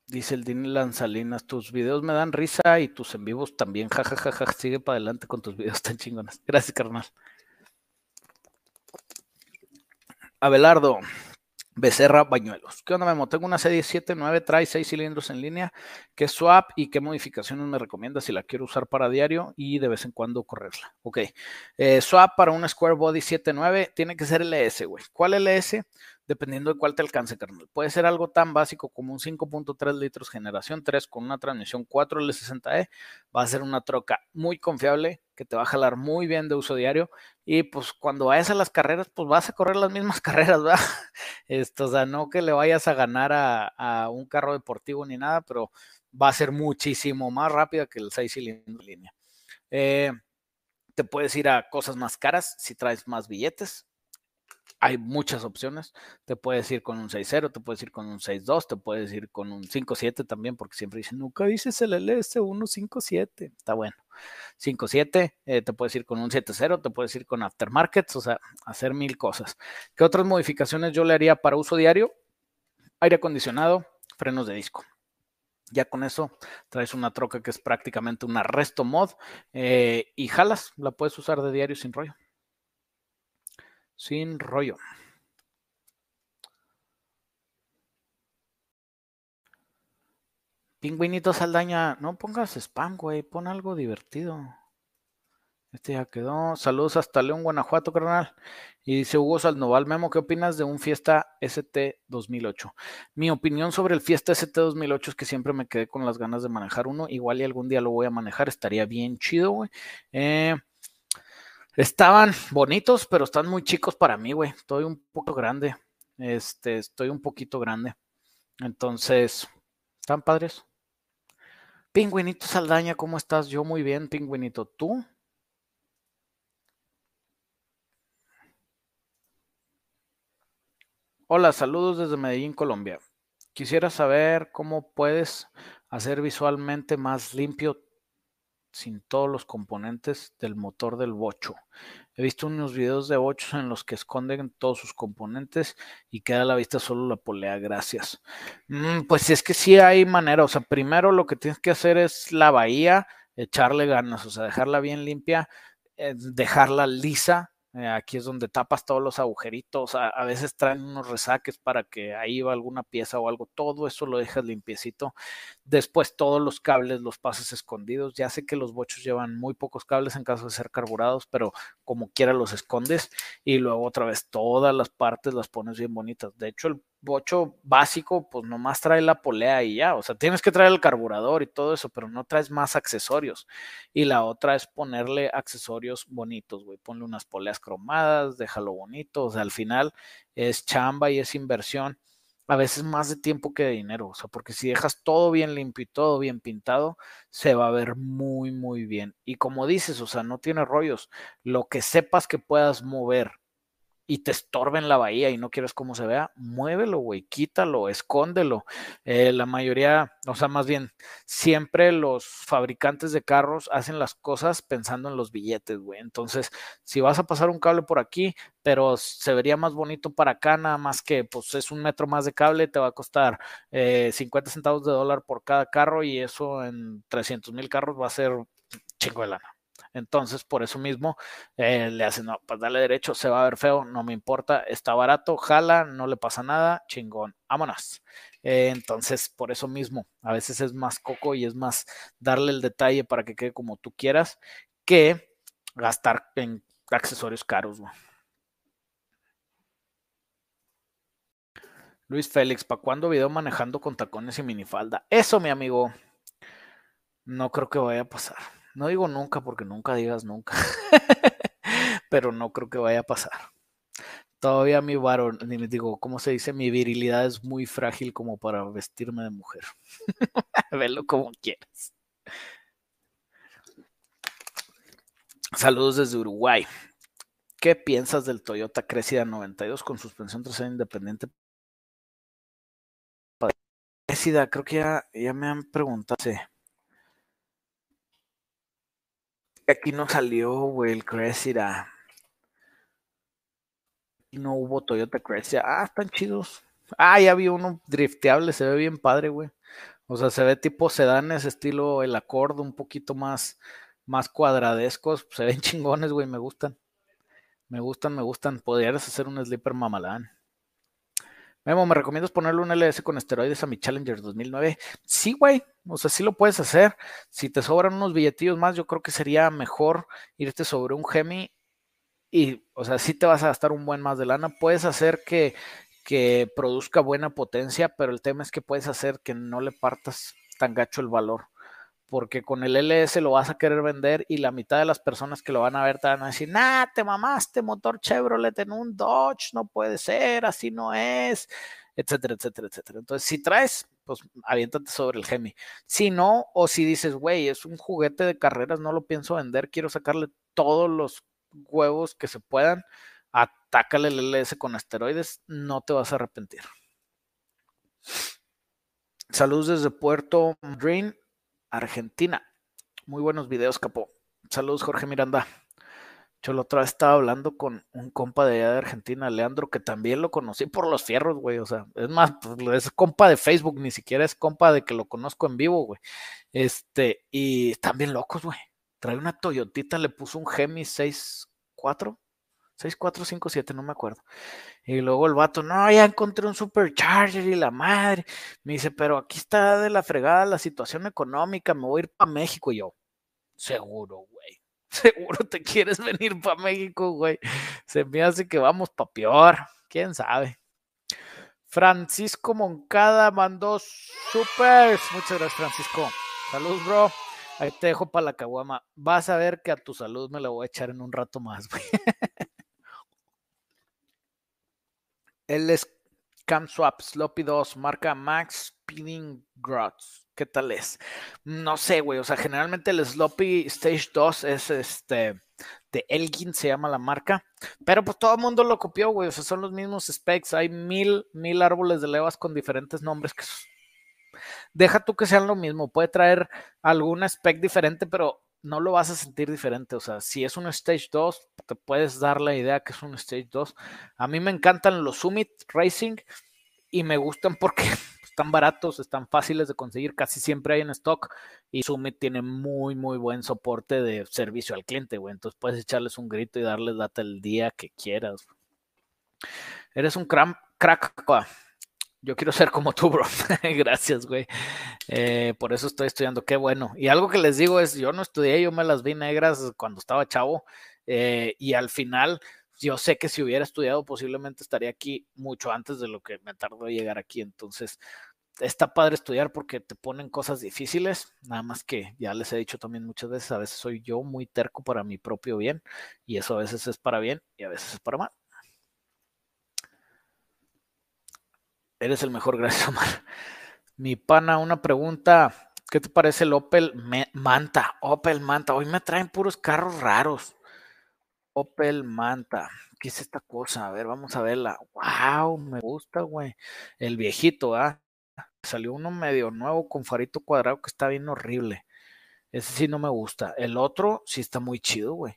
Dice el Dini Lanzalinas, tus videos me dan risa y tus en vivos también. jajajaja, ja, ja, ja. Sigue para adelante con tus videos tan chingones. Gracias, carnal. Abelardo, Becerra Bañuelos. ¿Qué onda, Memo? Tengo una C17-9, trae 6 cilindros en línea. ¿Qué swap y qué modificaciones me recomiendas si la quiero usar para diario y de vez en cuando correrla? Ok. Eh, swap para una Square Body 7.9 tiene que ser LS, güey. ¿Cuál LS? Dependiendo de cuál te alcance, carnal. Puede ser algo tan básico como un 5.3 litros generación 3 con una transmisión 4 L60E. Va a ser una troca muy confiable que te va a jalar muy bien de uso diario. Y pues cuando vayas a las carreras, pues vas a correr las mismas carreras, ¿verdad? Esto, o sea, no que le vayas a ganar a, un carro deportivo ni nada, pero va a ser muchísimo más rápida que el 6 cilindros en línea. Eh, te puedes ir a cosas más caras si traes más billetes hay muchas opciones. Te puedes ir con un 6.0, te puedes ir con un 6.2, te puedes ir con un 5.7 también, porque siempre dicen, nunca dices el LS157. Está bueno. 5.7, eh, te puedes ir con un 7.0, te puedes ir con aftermarkets, o sea, hacer mil cosas. ¿Qué otras modificaciones yo le haría para uso diario? Aire acondicionado, frenos de disco. Ya con eso traes una troca que es prácticamente una resto mod eh, y jalas, la puedes usar de diario sin rollo. Sin rollo. Pingüinito Saldaña, no pongas spam, güey, pon algo divertido. Este ya quedó. Saludos hasta León, Guanajuato, carnal. Y dice Hugo Salnoval, Memo, ¿qué opinas de un Fiesta ST 2008? Mi opinión sobre el Fiesta ST 2008 es que siempre me quedé con las ganas de manejar uno. Igual y algún día lo voy a manejar, estaría bien chido, güey. Eh, Estaban bonitos, pero están muy chicos para mí, güey. Estoy un poco grande. Este, estoy un poquito grande. Entonces, ¿están padres? Pingüinito Saldaña, ¿cómo estás? Yo muy bien, pingüinito. ¿Tú? Hola, saludos desde Medellín, Colombia. Quisiera saber cómo puedes hacer visualmente más limpio sin todos los componentes del motor del bocho. He visto unos videos de bochos en los que esconden todos sus componentes y queda a la vista solo la polea. Gracias. Mm, pues es que sí hay manera. O sea, primero lo que tienes que hacer es la bahía, echarle ganas, o sea, dejarla bien limpia, eh, dejarla lisa eh, aquí es donde tapas todos los agujeritos. A, a, veces traen unos resaques para que ahí va alguna pieza o algo. Todo eso lo dejas limpiecito. Después todos los cables los pasas escondidos. Ya sé que los bochos llevan muy pocos cables en caso de ser carburados, pero como quiera los escondes. Y luego otra vez todas las partes las pones bien bonitas. De hecho, el bocho básico, pues nomás trae la polea y ya. O sea, tienes que traer el carburador y todo eso, pero no traes más accesorios. Y la otra es ponerle accesorios bonitos, güey. Ponle unas poleas cromadas, déjalo bonito. O sea, al final es chamba y es inversión. A veces más de tiempo que de dinero. O sea, porque si dejas todo bien limpio y todo bien pintado, se va a ver muy, muy bien. Y como dices, o sea, no tiene rollos. Lo que sepas que puedas mover y te estorba en la bahía y no quieres cómo se vea, muévelo, güey, quítalo, escóndelo. Eh, la mayoría, o sea, más bien, siempre los fabricantes de carros hacen las cosas pensando en los billetes, güey. Entonces, si vas a pasar un cable por aquí, pero se vería más bonito para acá, nada más que, pues, es un metro más de cable, te va a costar 50 eh, centavos de dólar por cada carro y eso en 300 mil carros va a ser chingo de lana. Entonces, por eso mismo eh, le hacen, no, pues dale derecho, se va a ver feo, no me importa, está barato, jala, no le pasa nada, chingón, vámonos. Eh, entonces, por eso mismo, a veces es más coco y es más darle el detalle para que quede como tú quieras que gastar en accesorios caros. Luis Félix, ¿para cuándo video manejando con tacones y minifalda? Eso, mi amigo, no creo que vaya a pasar. No digo nunca porque nunca digas nunca, pero no creo que vaya a pasar. Todavía mi varón, digo, ¿cómo se dice? Mi virilidad es muy frágil como para vestirme de mujer. Velo como quieras. Saludos desde Uruguay. ¿Qué piensas del Toyota Cressida 92 con suspensión trasera independiente? Cressida, creo que ya, ya me han preguntado aquí no salió, güey, el Cressida. Aquí no hubo Toyota Cressida. Ah, están chidos. Ah, ya vi uno drifteable, se ve bien padre, güey. O sea, se ve tipo sedanes, estilo el acorde, un poquito más, más cuadradescos. Se ven chingones, güey, me gustan. Me gustan, me gustan. Podrías hacer un sleeper mamalán. Memo, ¿me recomiendas ponerle un LS con esteroides a mi Challenger 2009? Sí, güey, o sea, sí lo puedes hacer. Si te sobran unos billetillos más, yo creo que sería mejor irte sobre un Gemi y, o sea, sí te vas a gastar un buen más de lana. Puedes hacer que, que produzca buena potencia, pero el tema es que puedes hacer que no le partas tan gacho el valor porque con el LS lo vas a querer vender y la mitad de las personas que lo van a ver te van a decir, nah, te mamaste motor Chevrolet en un Dodge, no puede ser, así no es, etcétera, etcétera, etcétera. Entonces, si traes, pues aviéntate sobre el Gemi. Si no, o si dices, güey, es un juguete de carreras, no lo pienso vender, quiero sacarle todos los huevos que se puedan, atácale el LS con asteroides, no te vas a arrepentir. Saludos desde Puerto Madryn. Argentina. Muy buenos videos, capo. Saludos, Jorge Miranda. Yo la otra vez estaba hablando con un compa de allá de Argentina, Leandro, que también lo conocí por los fierros, güey. O sea, es más, pues, es compa de Facebook, ni siquiera es compa de que lo conozco en vivo, güey. Este, y están bien locos, güey. Trae una Toyotita, le puso un Gemi 6.4 6457, no me acuerdo. Y luego el vato, no, ya encontré un supercharger y la madre. Me dice, pero aquí está de la fregada la situación económica, me voy a ir para México. Y yo, seguro, güey. Seguro te quieres venir para México, güey. Se me hace que vamos para peor. ¿Quién sabe? Francisco Moncada mandó super. Muchas gracias, Francisco. Saludos, bro. Ahí te dejo para la caguama. Vas a ver que a tu salud me la voy a echar en un rato más, güey. Él es CamSwap Sloppy 2, marca Max Spinning Grots. ¿Qué tal es? No sé, güey. O sea, generalmente el Sloppy Stage 2 es este de Elgin, se llama la marca. Pero pues todo el mundo lo copió, güey. O sea, son los mismos specs. Hay mil, mil árboles de levas con diferentes nombres que deja tú que sean lo mismo. Puede traer algún spec diferente, pero no lo vas a sentir diferente. O sea, si es un Stage 2, te puedes dar la idea que es un Stage 2. A mí me encantan los Summit Racing y me gustan porque están baratos, están fáciles de conseguir, casi siempre hay en stock y Summit tiene muy, muy buen soporte de servicio al cliente, güey. Entonces puedes echarles un grito y darles data el día que quieras. Eres un crack, crack yo quiero ser como tú, bro. Gracias, güey. Eh, por eso estoy estudiando, qué bueno. Y algo que les digo es, yo no estudié, yo me las vi negras cuando estaba chavo. Eh, y al final, yo sé que si hubiera estudiado, posiblemente estaría aquí mucho antes de lo que me tardó llegar aquí. Entonces, está padre estudiar porque te ponen cosas difíciles, nada más que ya les he dicho también muchas veces, a veces soy yo muy terco para mi propio bien y eso a veces es para bien y a veces es para mal. Eres el mejor, gracias, Omar. Mi pana, una pregunta. ¿Qué te parece el Opel Manta? Opel Manta. Hoy me traen puros carros raros. Opel Manta. ¿Qué es esta cosa? A ver, vamos a verla. Wow, me gusta, güey. El viejito, ¿ah? Salió uno medio nuevo con farito cuadrado que está bien horrible. Ese sí no me gusta. El otro sí está muy chido, güey.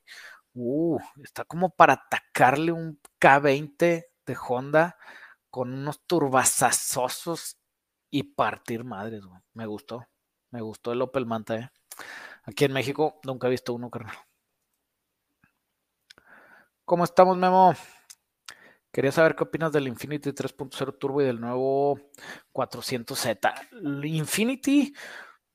Uh, está como para atacarle un K20 de Honda con unos turbasazosos y partir madres, güey. Me gustó. Me gustó el Opel Manta, ¿eh? Aquí en México nunca he visto uno, carnal. ¿Cómo estamos, Memo? Quería saber qué opinas del Infinity 3.0 Turbo y del nuevo 400Z. El Infinity,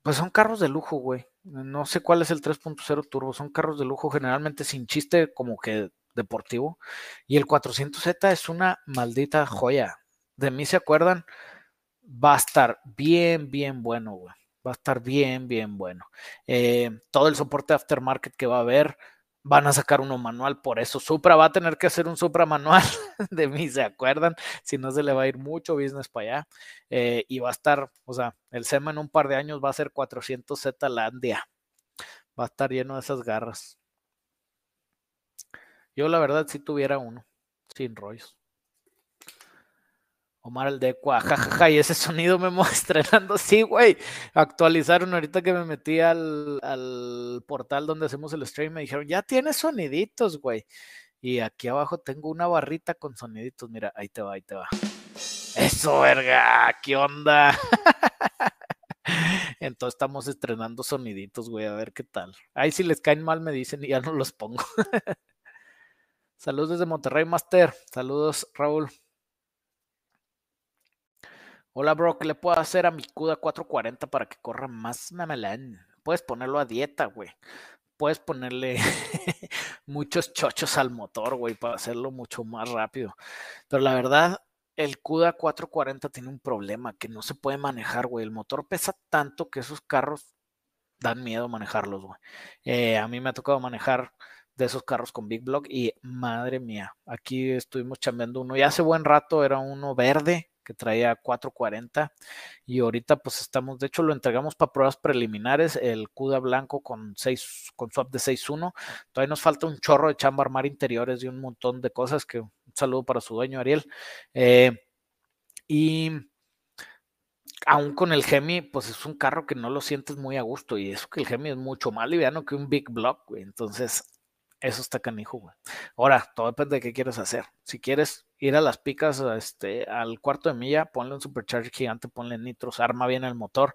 pues son carros de lujo, güey. No sé cuál es el 3.0 Turbo. Son carros de lujo generalmente sin chiste, como que deportivo. Y el 400Z es una maldita joya. De mí se acuerdan, va a estar bien, bien bueno, güey. Va a estar bien, bien bueno. Eh, todo el soporte aftermarket que va a haber, van a sacar uno manual, por eso Supra va a tener que hacer un Supra manual, de mí se acuerdan, si no se le va a ir mucho business para allá, eh, y va a estar, o sea, el SEMA en un par de años va a ser 400Z Landia, va a estar lleno de esas garras. Yo la verdad si tuviera uno, sin rollos. Omar el de jajaja, y ese sonido me estrenando. Sí, güey. Actualizaron ahorita que me metí al, al, portal donde hacemos el stream. Me dijeron, ya tiene soniditos, güey. Y aquí abajo tengo una barrita con soniditos. Mira, ahí te va, ahí te va. Eso, verga, ¿qué onda? Entonces estamos estrenando soniditos, güey, a ver qué tal. Ahí si les caen mal me dicen y ya no los pongo. Saludos desde Monterrey, Master. Saludos, Raúl. Hola, bro. ¿Qué le puedo hacer a mi CUDA 440 para que corra más mamelán? Puedes ponerlo a dieta, güey. Puedes ponerle muchos chochos al motor, güey, para hacerlo mucho más rápido. Pero la verdad, el CUDA 440 tiene un problema que no se puede manejar, güey. El motor pesa tanto que esos carros dan miedo manejarlos, güey. Eh, a mí me ha tocado manejar de esos carros con Big Block y madre mía, aquí estuvimos chambeando uno. Ya hace buen rato era uno verde que traía 440 y ahorita pues estamos, de hecho lo entregamos para pruebas preliminares, el CUDA blanco con 6, con swap de 6.1. Todavía nos falta un chorro de chamba armar interiores y un montón de cosas que un saludo para su dueño Ariel. Eh, y aún con el Gemi, pues es un carro que no lo sientes muy a gusto. Y eso que el Gemi es mucho más liviano que un Big Block. Entonces, eso está canijo, güey. Ahora, todo depende de qué quieres hacer. Si quieres ir a las picas este, al cuarto de milla, ponle un supercharger gigante, ponle nitros, arma bien el motor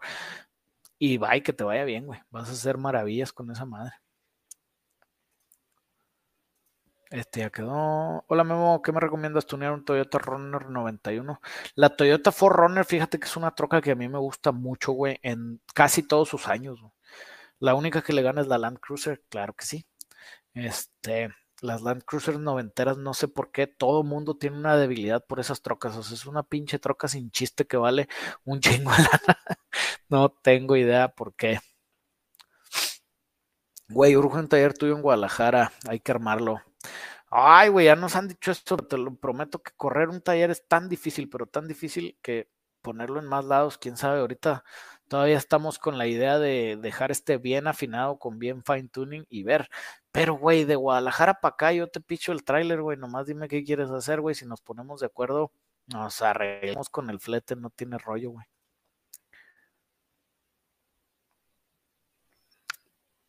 y va y que te vaya bien, güey. Vas a hacer maravillas con esa madre. Este ya quedó. Hola Memo, ¿qué me recomiendas tunear un Toyota Runner 91? La Toyota 4Runner, fíjate que es una troca que a mí me gusta mucho, güey, en casi todos sus años. La única que le gana es la Land Cruiser, claro que sí. Este, las Land Cruiser noventeras, no sé por qué, todo mundo tiene una debilidad por esas trocas. O sea, es una pinche troca sin chiste que vale un chingo No tengo idea por qué. Güey, urge un taller tuyo en Guadalajara, hay que armarlo. Ay, güey, ya nos han dicho esto, te lo prometo que correr un taller es tan difícil, pero tan difícil que ponerlo en más lados, quién sabe, ahorita todavía estamos con la idea de dejar este bien afinado con bien fine tuning y ver. Pero, güey, de Guadalajara para acá yo te picho el tráiler, güey, nomás dime qué quieres hacer, güey, si nos ponemos de acuerdo, nos arreglamos con el flete, no tiene rollo, güey.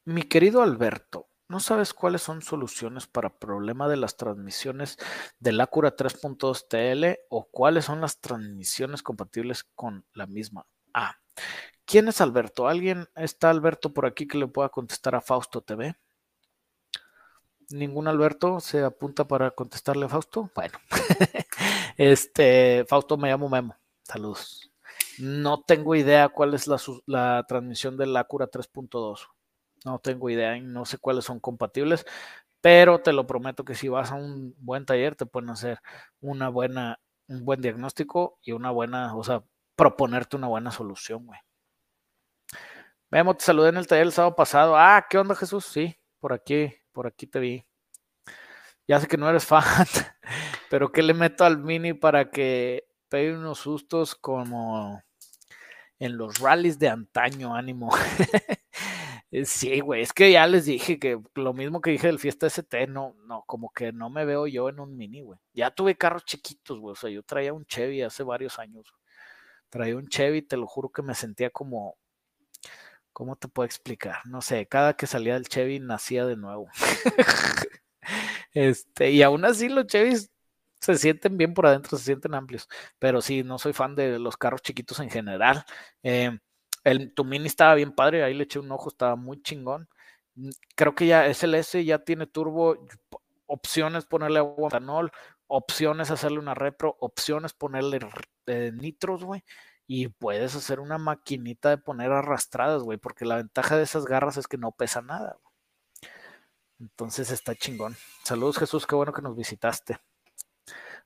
Mi querido Alberto, ¿No sabes cuáles son soluciones para problema de las transmisiones del Acura 3.2 TL o cuáles son las transmisiones compatibles con la misma? Ah, ¿quién es Alberto? ¿Alguien está Alberto por aquí que le pueda contestar a Fausto TV? ¿Ningún Alberto se apunta para contestarle a Fausto? Bueno, este, Fausto me llamo Memo. Saludos. No tengo idea cuál es la, la transmisión del Acura 3.2. No tengo idea y no sé cuáles son compatibles, pero te lo prometo que si vas a un buen taller te pueden hacer una buena, un buen diagnóstico y una buena, o sea, proponerte una buena solución, güey. Memo, te saludé en el taller el sábado pasado. Ah, ¿qué onda, Jesús? Sí, por aquí, por aquí te vi. Ya sé que no eres fan, pero ¿qué le meto al mini para que pegue unos sustos como en los rallies de antaño, ánimo? Eh, sí, güey, es que ya les dije que lo mismo que dije del Fiesta ST, no, no, como que no me veo yo en un mini, güey. Ya tuve carros chiquitos, güey, o sea, yo traía un Chevy hace varios años. Traía un Chevy, te lo juro que me sentía como, ¿cómo te puedo explicar? No sé, cada que salía del Chevy nacía de nuevo. este, y aún así los Chevys se sienten bien por adentro, se sienten amplios, pero sí, no soy fan de los carros chiquitos en general. Eh, el, tu mini estaba bien padre, ahí le eché un ojo, estaba muy chingón. Mm, creo que ya SLS ya tiene turbo, opciones ponerle agua etanol, opciones hacerle una repro, opciones ponerle nitros, güey. Y puedes hacer una maquinita de poner arrastradas, güey, porque la ventaja de esas garras es que no pesa nada. Entonces está chingón. Saludos Jesús, qué bueno que nos visitaste.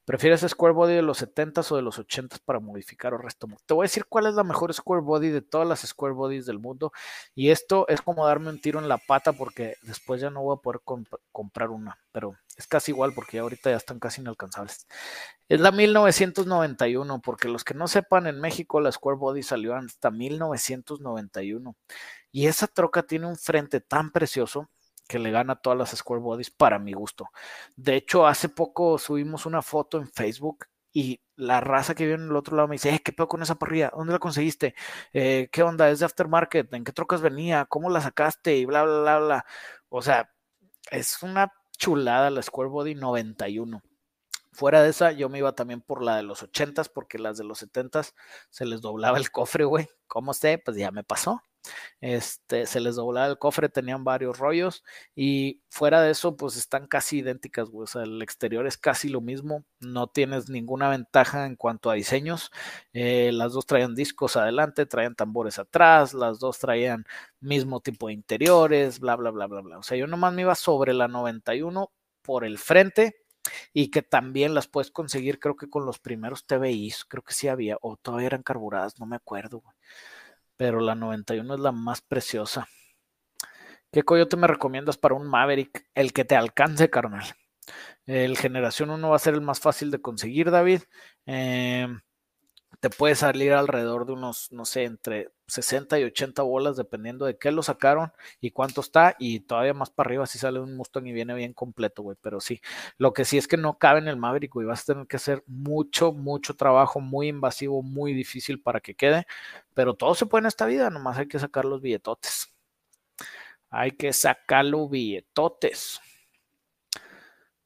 ¿Prefieres Square Body de los 70s o de los 80s para modificar o resto? Te voy a decir cuál es la mejor Square Body de todas las Square Bodies del mundo. Y esto es como darme un tiro en la pata porque después ya no voy a poder comprar una. Pero es casi igual porque ahorita ya están casi inalcanzables. Es la 1991 porque los que no sepan, en México la Square Body salió hasta 1991. Y esa troca tiene un frente tan precioso que le gana todas las Square Bodies para mi gusto. De hecho, hace poco subimos una foto en Facebook y la raza que viene en el otro lado me dice, eh, ¿qué pedo con esa parrilla? ¿Dónde la conseguiste? Eh, ¿Qué onda? ¿Es de aftermarket? ¿En qué trocas venía? ¿Cómo la sacaste? Y bla, bla, bla, bla. O sea, es una chulada la Square Body 91. Fuera de esa, yo me iba también por la de los 80s, porque las de los 70s se les doblaba el cofre, güey. ¿Cómo sé? Pues ya me pasó. Este, se les doblaba el cofre, tenían varios rollos y fuera de eso, pues están casi idénticas, O sea, el exterior es casi lo mismo, no tienes ninguna ventaja en cuanto a diseños. Eh, las dos traían discos adelante, traían tambores atrás, las dos traían mismo tipo de interiores, bla, bla, bla, bla, bla. O sea, yo nomás me iba sobre la 91 por el frente y que también las puedes conseguir creo que con los primeros TBIs, creo que sí había, o todavía eran carburadas, no me acuerdo, pero la 91 es la más preciosa. ¿Qué coyote me recomiendas para un Maverick? El que te alcance, carnal. El generación 1 va a ser el más fácil de conseguir, David. Eh, te puede salir alrededor de unos, no sé, entre 60 y 80 bolas, dependiendo de qué lo sacaron y cuánto está. Y todavía más para arriba si sale un Mustang y viene bien completo, güey. Pero sí, lo que sí es que no cabe en el Maverick, güey. Vas a tener que hacer mucho, mucho trabajo, muy invasivo, muy difícil para que quede. Pero todo se puede en esta vida, nomás hay que sacar los billetotes. Hay que sacar los billetotes.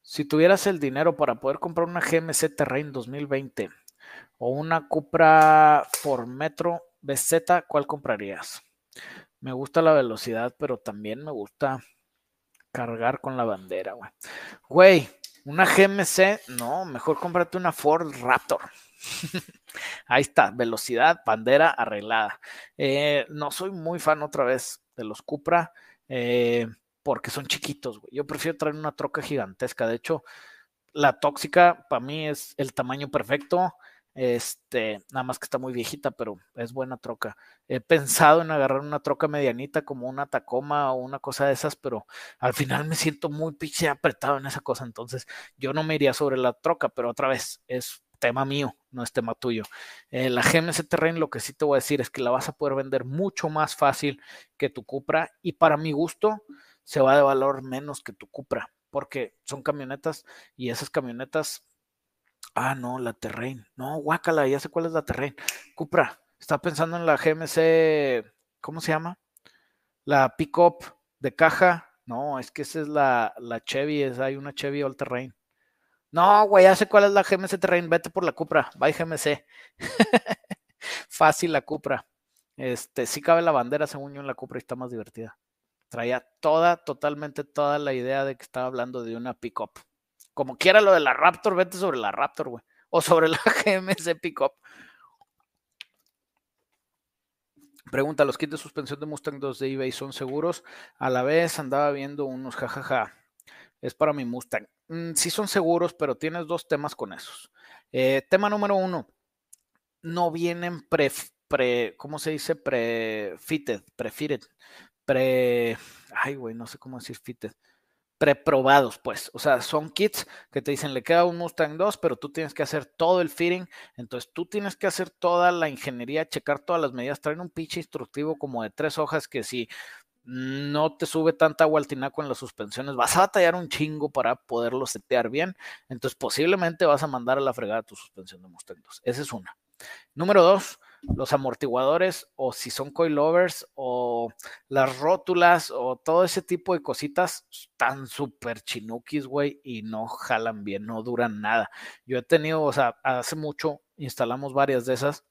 Si tuvieras el dinero para poder comprar una GMC Terrain 2020, o una Cupra por Metro BZ, ¿cuál comprarías? Me gusta la velocidad, pero también me gusta cargar con la bandera, güey. Güey, una GMC, no, mejor cómprate una Ford Raptor. Ahí está, velocidad, bandera arreglada. Eh, no soy muy fan otra vez de los Cupra eh, porque son chiquitos, güey. Yo prefiero traer una troca gigantesca. De hecho, la tóxica para mí es el tamaño perfecto. Este, nada más que está muy viejita, pero es buena troca. He pensado en agarrar una troca medianita como una Tacoma o una cosa de esas, pero al final me siento muy pinche apretado en esa cosa. Entonces, yo no me iría sobre la troca, pero otra vez, es tema mío, no es tema tuyo. Eh, la GMC Terrain, lo que sí te voy a decir es que la vas a poder vender mucho más fácil que tu Cupra y para mi gusto se va de valor menos que tu Cupra, porque son camionetas y esas camionetas Ah, no, la Terrain. No, guácala, ya sé cuál es la Terrain. Cupra, está pensando en la GMC, ¿cómo se llama? La Pickup de caja. No, es que esa es la, la Chevy, es, hay una Chevy All Terrain. No, güey, ya sé cuál es la GMC Terrain, vete por la Cupra, bye GMC. Fácil la Cupra. Este, sí cabe la bandera, según yo, en la Cupra y está más divertida. Traía toda, totalmente toda la idea de que estaba hablando de una pickup. Como quiera lo de la Raptor, vete sobre la Raptor, güey. O sobre la GMC Pickup. Pregunta, ¿los kits de suspensión de Mustang 2 de eBay son seguros? A la vez andaba viendo unos, jajaja. Es para mi Mustang. Mm, sí son seguros, pero tienes dos temas con esos. Eh, tema número uno. No vienen pre, pre ¿cómo se dice? Pre-fitted, pre-fitted, pre... Ay, güey, no sé cómo decir fitted preprobados, pues. O sea, son kits que te dicen, le queda un Mustang 2, pero tú tienes que hacer todo el fitting. Entonces, tú tienes que hacer toda la ingeniería, checar todas las medidas. Traen un pinche instructivo como de tres hojas que si no te sube tanta agua al tinaco en las suspensiones, vas a batallar un chingo para poderlo setear bien. Entonces, posiblemente vas a mandar a la fregada tu suspensión de Mustang 2. Esa es una. Número dos, los amortiguadores o si son coilovers o las rótulas o todo ese tipo de cositas están súper chinukis, güey, y no jalan bien, no duran nada. Yo he tenido, o sea, hace mucho instalamos varias de esas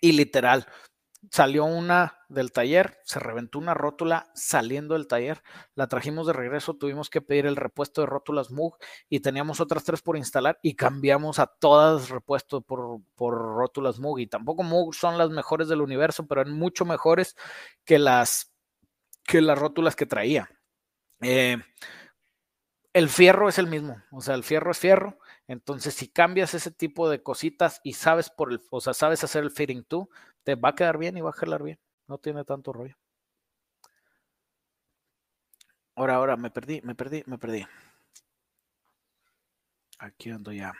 y literal, salió una del taller, se reventó una rótula saliendo del taller, la trajimos de regreso, tuvimos que pedir el repuesto de rótulas MUG y teníamos otras tres por instalar y cambiamos a todas repuesto por, por rótulas MUG y tampoco MUG son las mejores del universo, pero eran mucho mejores que las, que las rótulas que traía. Eh, el fierro es el mismo, o sea, el fierro es fierro, entonces si cambias ese tipo de cositas y sabes por el, o sea, sabes hacer el fitting tú, te va a quedar bien y va a jalar bien. No tiene tanto rollo. Ahora, ahora, me perdí, me perdí, me perdí. Aquí ando ya.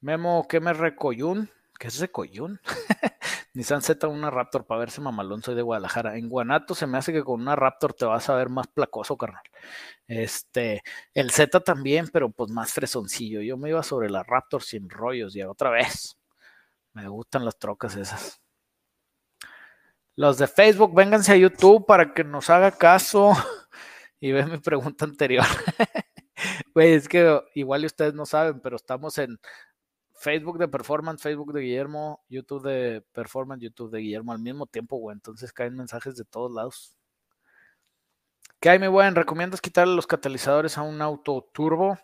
Memo, ¿qué me recoyún? ¿Qué es recoyún? Nissan Z una Raptor para verse mamalón, soy de Guadalajara. En Guanato se me hace que con una Raptor te vas a ver más placoso, carnal. Este, el Z también, pero pues más fresoncillo. Yo me iba sobre la Raptor sin rollos y otra vez. Me gustan las trocas esas. Los de Facebook, vénganse a YouTube para que nos haga caso y vean mi pregunta anterior. Güey, es que igual ustedes no saben, pero estamos en Facebook de Performance, Facebook de Guillermo, YouTube de Performance, YouTube de Guillermo al mismo tiempo, güey. Entonces caen mensajes de todos lados. ¿Qué hay, mi buen? ¿Recomiendas quitarle los catalizadores a un auto turbo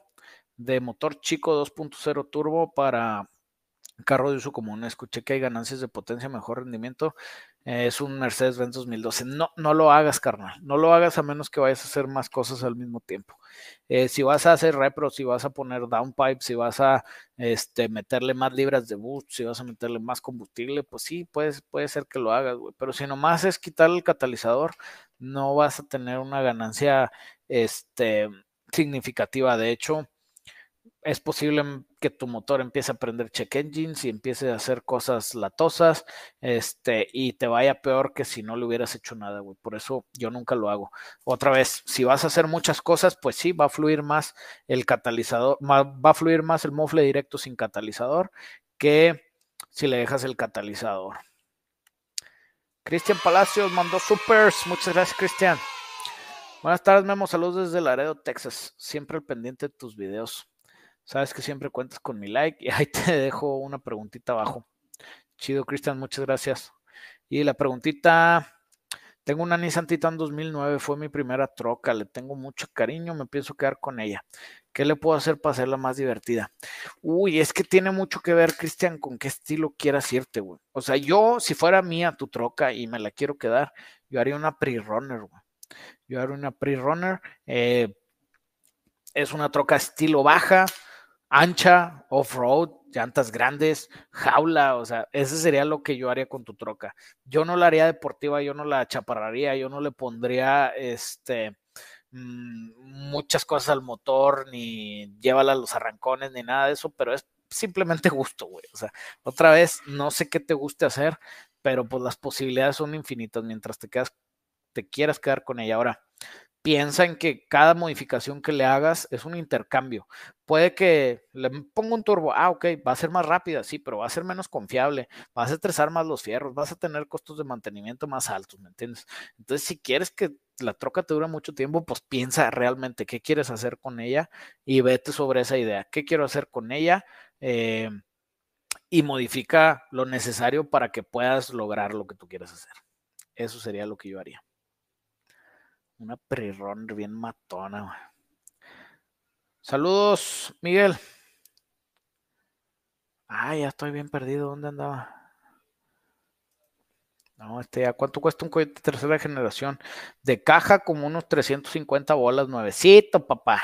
de motor chico 2.0 turbo para carro de uso común. Escuché que hay ganancias de potencia, mejor rendimiento. Eh, es un Mercedes-Benz 2012. No, no lo hagas, carnal. No lo hagas a menos que vayas a hacer más cosas al mismo tiempo. Eh, si vas a hacer repro, si vas a poner downpipe, si vas a este, meterle más libras de boost, si vas a meterle más combustible, pues sí, puede, puede ser que lo hagas, güey. Pero si nomás es quitar el catalizador, no vas a tener una ganancia este, significativa. De hecho, es posible que tu motor empiece a prender check engines y empiece a hacer cosas latosas, este, y te vaya peor que si no le hubieras hecho nada, güey. Por eso yo nunca lo hago. Otra vez, si vas a hacer muchas cosas, pues sí, va a fluir más el catalizador, va a fluir más el mofle directo sin catalizador que si le dejas el catalizador. Cristian Palacios mandó supers. Muchas gracias, Cristian. Buenas tardes, Memo. Saludos desde Laredo, Texas. Siempre al pendiente de tus videos. Sabes que siempre cuentas con mi like y ahí te dejo una preguntita abajo. Chido, Cristian, muchas gracias. Y la preguntita, tengo una Nissan Titan 2009, fue mi primera troca, le tengo mucho cariño, me pienso quedar con ella. ¿Qué le puedo hacer para hacerla más divertida? Uy, es que tiene mucho que ver, Cristian, con qué estilo quieras irte, güey. O sea, yo, si fuera mía tu troca y me la quiero quedar, yo haría una pre-runner, güey. Yo haría una pre-runner. Eh, es una troca estilo baja, ancha, off-road, llantas grandes, jaula, o sea, ese sería lo que yo haría con tu troca. Yo no la haría deportiva, yo no la chaparraría, yo no le pondría este mm, muchas cosas al motor, ni llévala a los arrancones, ni nada de eso, pero es simplemente gusto, güey. O sea, otra vez, no sé qué te guste hacer, pero pues las posibilidades son infinitas mientras te quedas, te quieras quedar con ella. Ahora, piensa en que cada modificación que le hagas es un intercambio. Puede que le ponga un turbo, ah, ok, va a ser más rápida, sí, pero va a ser menos confiable, vas a estresar más los fierros, vas a tener costos de mantenimiento más altos, ¿me entiendes? Entonces, si quieres que la troca te dure mucho tiempo, pues piensa realmente qué quieres hacer con ella y vete sobre esa idea. ¿Qué quiero hacer con ella? Eh, y modifica lo necesario para que puedas lograr lo que tú quieras hacer. Eso sería lo que yo haría. Una pre-runner bien matona, Saludos, Miguel. Ay, ya estoy bien perdido. ¿Dónde andaba? No, este, ¿a cuánto cuesta un cohete de tercera generación? De caja como unos 350 bolas, nuevecito, papá.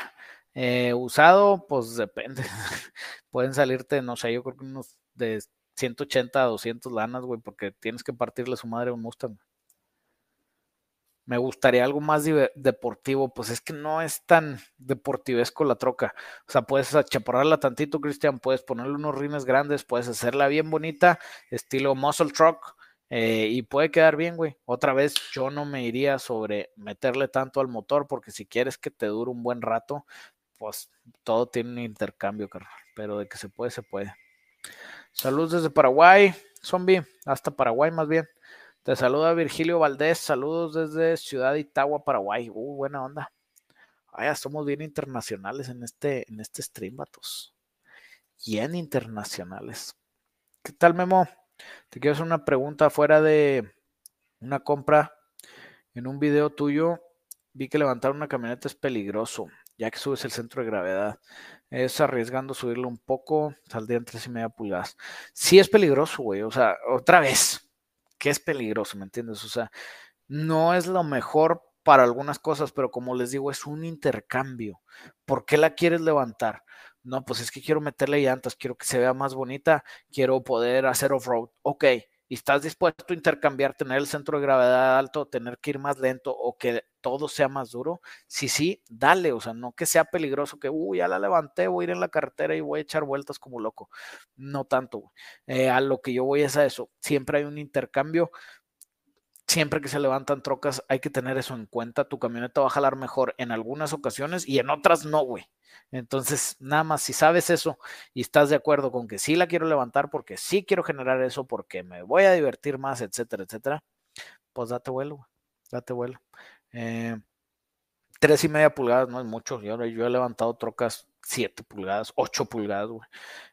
Eh, usado, pues depende. Pueden salirte, no sé, yo creo que unos de 180 a 200 lanas, güey, porque tienes que partirle su madre a un Mustang me gustaría algo más deportivo, pues es que no es tan deportivesco la troca. O sea, puedes achaparrarla tantito, Cristian, puedes ponerle unos rines grandes, puedes hacerla bien bonita, estilo muscle truck, eh, y puede quedar bien, güey. Otra vez, yo no me iría sobre meterle tanto al motor, porque si quieres que te dure un buen rato, pues todo tiene un intercambio, carnal. Pero de que se puede, se puede. Saludos desde Paraguay, zombie, hasta Paraguay más bien. Te saluda Virgilio Valdés, saludos desde Ciudad Itagua, Paraguay. Uh, buena onda. Vaya, somos bien internacionales en este, en este stream, vatos. Bien internacionales. ¿Qué tal, Memo? Te quiero hacer una pregunta fuera de una compra. En un video tuyo vi que levantar una camioneta es peligroso, ya que subes el centro de gravedad. Es arriesgando subirlo un poco, saldría en tres y media pulgadas. Sí es peligroso, güey. O sea, otra vez que es peligroso, ¿me entiendes? O sea, no es lo mejor para algunas cosas, pero como les digo, es un intercambio. ¿Por qué la quieres levantar? No, pues es que quiero meterle llantas, quiero que se vea más bonita, quiero poder hacer off-road. Ok, y estás dispuesto a intercambiar, tener el centro de gravedad alto, tener que ir más lento o que todo sea más duro, sí, sí, dale, o sea, no que sea peligroso, que, uy, ya la levanté, voy a ir en la carretera y voy a echar vueltas como loco, no tanto, eh, a lo que yo voy es a eso, siempre hay un intercambio, siempre que se levantan trocas hay que tener eso en cuenta, tu camioneta va a jalar mejor en algunas ocasiones y en otras no, güey. Entonces, nada más, si sabes eso y estás de acuerdo con que sí la quiero levantar porque sí quiero generar eso, porque me voy a divertir más, etcétera, etcétera, pues date vuelo, date vuelo. Eh, tres y media pulgadas no es mucho. Yo, yo he levantado trocas 7 pulgadas, 8 pulgadas, güey.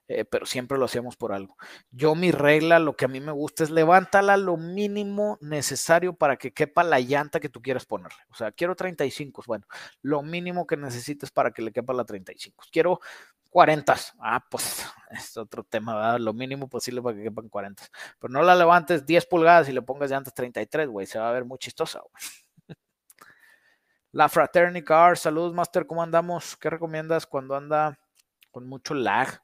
Eh, pero siempre lo hacíamos por algo. Yo mi regla, lo que a mí me gusta es levántala lo mínimo necesario para que quepa la llanta que tú quieras ponerle. O sea, quiero 35, bueno, lo mínimo que necesites para que le quepa la 35. Quiero 40. Ah, pues es otro tema, ¿verdad? Lo mínimo posible para que quepan 40. Pero no la levantes 10 pulgadas y le pongas de antes 33, güey. Se va a ver muy chistosa, güey. La Fraternity Car, saludos, Master, ¿cómo andamos? ¿Qué recomiendas cuando anda con mucho lag?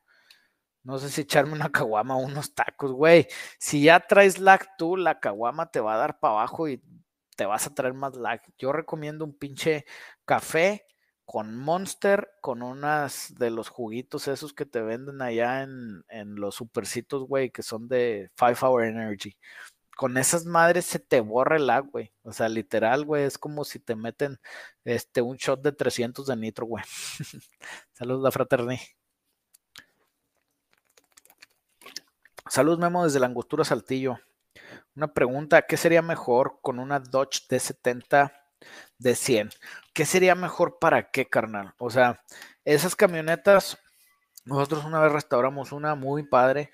No sé si echarme una caguama o unos tacos, güey. Si ya traes lag tú, la caguama te va a dar para abajo y te vas a traer más lag. Yo recomiendo un pinche café con Monster, con unas de los juguitos esos que te venden allá en, en los supercitos, güey, que son de Five Hour Energy. Con esas madres se te borra el lag, güey. O sea, literal, güey, es como si te meten este, un shot de 300 de nitro, güey. Saludos, la fraternidad. Salud Memo desde la Angostura Saltillo. Una pregunta, ¿qué sería mejor con una Dodge D70 de 100? ¿Qué sería mejor para qué, carnal? O sea, esas camionetas, nosotros una vez restauramos una muy padre,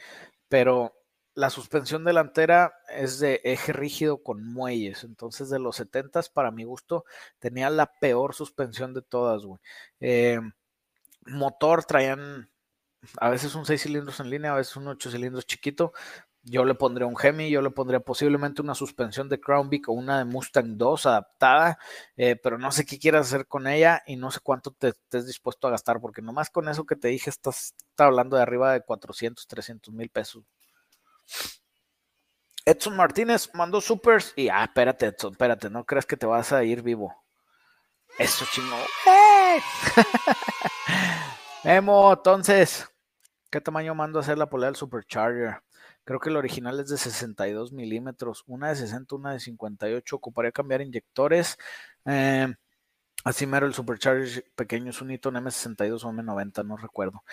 pero la suspensión delantera es de eje rígido con muelles. Entonces, de los 70 para mi gusto, tenía la peor suspensión de todas, güey. Eh, motor traían a veces un 6 cilindros en línea, a veces un 8 cilindros chiquito. Yo le pondría un Hemi, yo le pondría posiblemente una suspensión de Crown Vic o una de Mustang 2 adaptada, eh, pero no sé qué quieras hacer con ella y no sé cuánto te estés dispuesto a gastar, porque nomás con eso que te dije estás, hablando de arriba de 400, 300 mil pesos. Edson Martínez mandó supers y, ah, espérate, Edson, espérate, no crees que te vas a ir vivo. Eso chingón. Memo, entonces, ¿Qué tamaño mando a hacer la polea del Supercharger? Creo que el original es de 62 milímetros, una de 60, una de 58. Ocuparía cambiar inyectores. Eh, así mero el Supercharger pequeño es un Eaton M62 o M90, no recuerdo.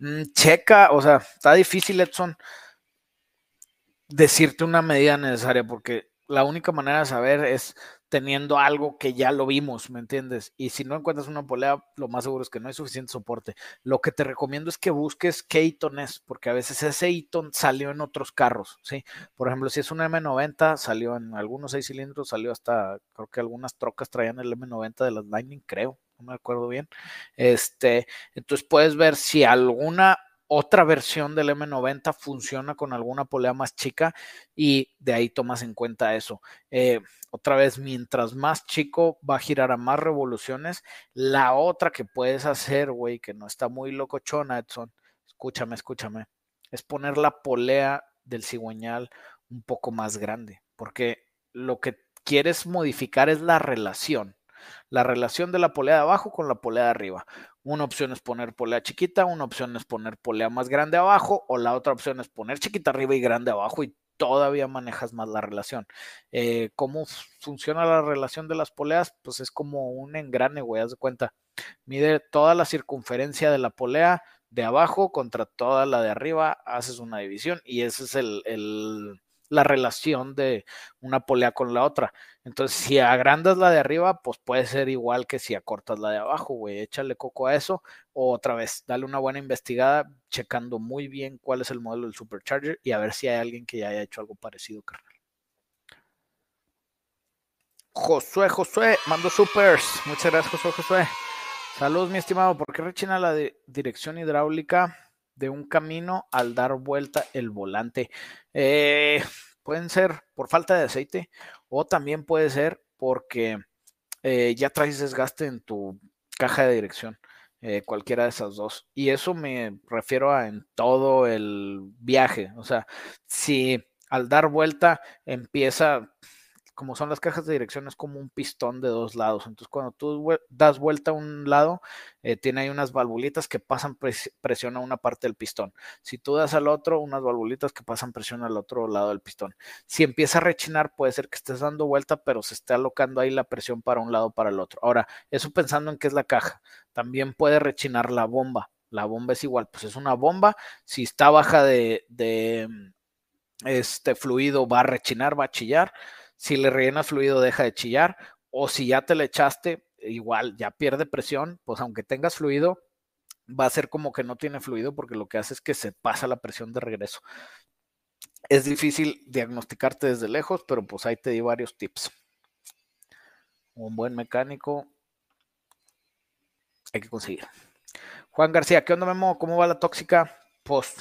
Mm, checa, o sea, está difícil, Edson, decirte una medida necesaria porque la única manera de saber es teniendo algo que ya lo vimos, ¿me entiendes? Y si no encuentras una polea, lo más seguro es que no hay suficiente soporte. Lo que te recomiendo es que busques qué Eaton es, porque a veces ese Eaton salió en otros carros, ¿sí? Por ejemplo, si es un M90, salió en algunos seis cilindros, salió hasta, creo que algunas trocas traían el M90 de las Lightning, creo, no me acuerdo bien. Este, entonces puedes ver si alguna otra versión del M90 funciona con alguna polea más chica y de ahí tomas en cuenta eso. Eh, otra vez, mientras más chico va a girar a más revoluciones. La otra que puedes hacer, güey, que no está muy locochona, Edson, escúchame, escúchame, es poner la polea del cigüeñal un poco más grande, porque lo que quieres modificar es la relación la relación de la polea de abajo con la polea de arriba. Una opción es poner polea chiquita, una opción es poner polea más grande abajo, o la otra opción es poner chiquita arriba y grande abajo y todavía manejas más la relación. Eh, ¿Cómo funciona la relación de las poleas? Pues es como un engrane, güey, haz de cuenta. Mide toda la circunferencia de la polea de abajo contra toda la de arriba, haces una división y ese es el, el la relación de una polea con la otra. Entonces, si agrandas la de arriba, pues puede ser igual que si acortas la de abajo, güey. Échale coco a eso. O otra vez, dale una buena investigada, checando muy bien cuál es el modelo del Supercharger y a ver si hay alguien que ya haya hecho algo parecido, carnal. Josué, Josué, mando supers. Muchas gracias, Josué, Josué. Saludos, mi estimado. ¿Por qué rechina la dirección hidráulica? De un camino al dar vuelta el volante. Eh, pueden ser por falta de aceite o también puede ser porque eh, ya traes desgaste en tu caja de dirección. Eh, cualquiera de esas dos. Y eso me refiero a en todo el viaje. O sea, si al dar vuelta empieza como son las cajas de dirección, es como un pistón de dos lados. Entonces, cuando tú das vuelta a un lado, eh, tiene ahí unas valvulitas que pasan presión a una parte del pistón. Si tú das al otro, unas valvulitas que pasan presión al otro lado del pistón. Si empieza a rechinar, puede ser que estés dando vuelta, pero se esté alocando ahí la presión para un lado para el otro. Ahora, eso pensando en qué es la caja. También puede rechinar la bomba. La bomba es igual, pues es una bomba. Si está baja de, de este fluido, va a rechinar, va a chillar si le rellenas fluido deja de chillar o si ya te le echaste, igual ya pierde presión, pues aunque tengas fluido, va a ser como que no tiene fluido porque lo que hace es que se pasa la presión de regreso. Es difícil diagnosticarte desde lejos, pero pues ahí te di varios tips. Un buen mecánico hay que conseguir. Juan García, ¿qué onda, Memo? ¿Cómo va la tóxica? Pues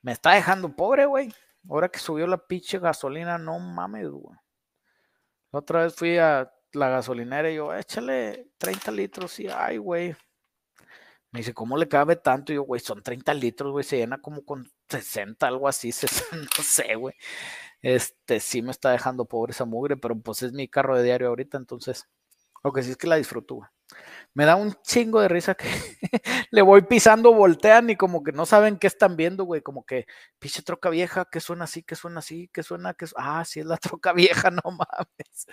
me está dejando pobre, güey. Ahora que subió la pinche gasolina, no mames, güey. Otra vez fui a la gasolinera y yo, échale 30 litros y, ay, güey. Me dice, ¿cómo le cabe tanto? Y yo, güey, son 30 litros, güey, se llena como con 60, algo así, 60, no sé, güey. Este, sí me está dejando pobre esa mugre, pero pues es mi carro de diario ahorita, entonces, lo que sí es que la disfruto. Me da un chingo de risa que le voy pisando, voltean y como que no saben qué están viendo, güey. Como que, pinche troca vieja, que suena así, que suena así, que suena, que Ah, sí es la troca vieja, no mames.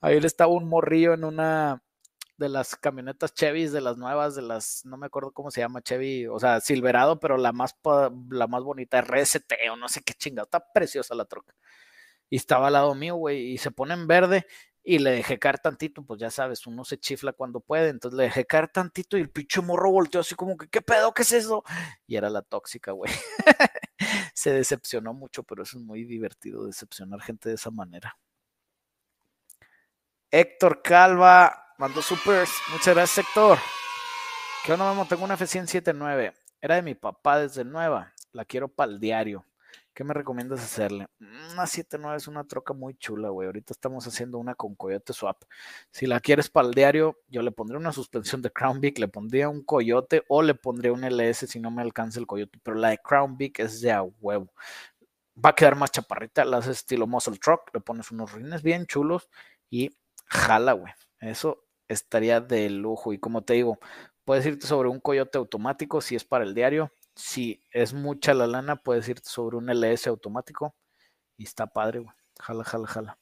Ayer estaba un morrillo en una de las camionetas Chevy, de las nuevas, de las, no me acuerdo cómo se llama Chevy, o sea, Silverado, pero la más, la más bonita, RST o no sé qué chingada, está preciosa la troca. Y estaba al lado mío, güey, y se pone en verde y le dejé caer tantito, pues ya sabes, uno se chifla cuando puede, entonces le dejé caer tantito y el pinche morro volteó así como que, ¿qué pedo? ¿Qué es eso? Y era la tóxica, güey. se decepcionó mucho, pero eso es muy divertido, decepcionar gente de esa manera. Héctor Calva mandó supers. Muchas gracias, Héctor. ¿Qué onda, mamá? Tengo una F179. Era de mi papá desde nueva. La quiero para el diario. ¿Qué me recomiendas hacerle? Una 79 es una troca muy chula, güey. Ahorita estamos haciendo una con Coyote Swap. Si la quieres para el diario, yo le pondría una suspensión de Crown Vic, le pondría un Coyote o le pondría un LS si no me alcanza el Coyote. Pero la de Crown Vic es de a huevo. Va a quedar más chaparrita, la haces estilo Muscle Truck, le pones unos rines bien chulos y jala, güey. Eso estaría de lujo. Y como te digo, puedes irte sobre un Coyote automático si es para el diario si es mucha la lana, puedes irte sobre un LS automático y está padre, güey. Jala, jala, jala.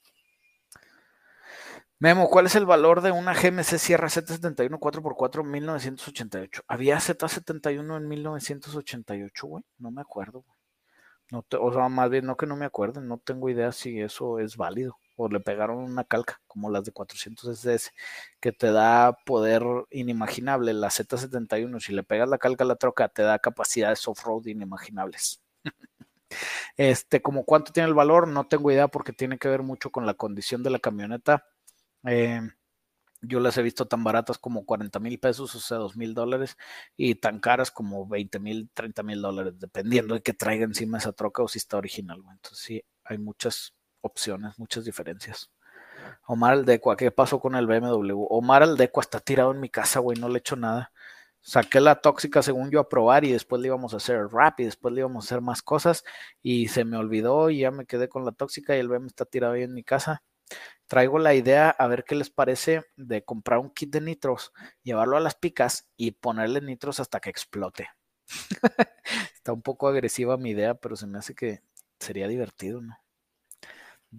Memo, ¿cuál es el valor de una GMC Sierra Z71 4x4 1988? Había Z71 en 1988, güey. No me acuerdo, güey. No o sea, más bien no que no me acuerdo, no tengo idea si eso es válido o le pegaron una calca como las de 400 SS que te da poder inimaginable. La Z71, si le pegas la calca a la troca, te da capacidades off-road inimaginables. este, como cuánto tiene el valor, no tengo idea porque tiene que ver mucho con la condición de la camioneta. Eh, yo las he visto tan baratas como 40 mil pesos, o sea, 2 mil dólares, y tan caras como 20 mil, 30 mil dólares, dependiendo de que traiga encima esa troca o si está original. Entonces, sí, hay muchas opciones, muchas diferencias. Omar Aldecua, ¿qué pasó con el BMW? Omar Aldecua está tirado en mi casa, güey, no le he hecho nada. Saqué la tóxica según yo a probar y después le íbamos a hacer rap y después le íbamos a hacer más cosas y se me olvidó y ya me quedé con la tóxica y el BMW está tirado ahí en mi casa. Traigo la idea a ver qué les parece de comprar un kit de nitros, llevarlo a las picas y ponerle nitros hasta que explote. está un poco agresiva mi idea, pero se me hace que sería divertido, ¿no?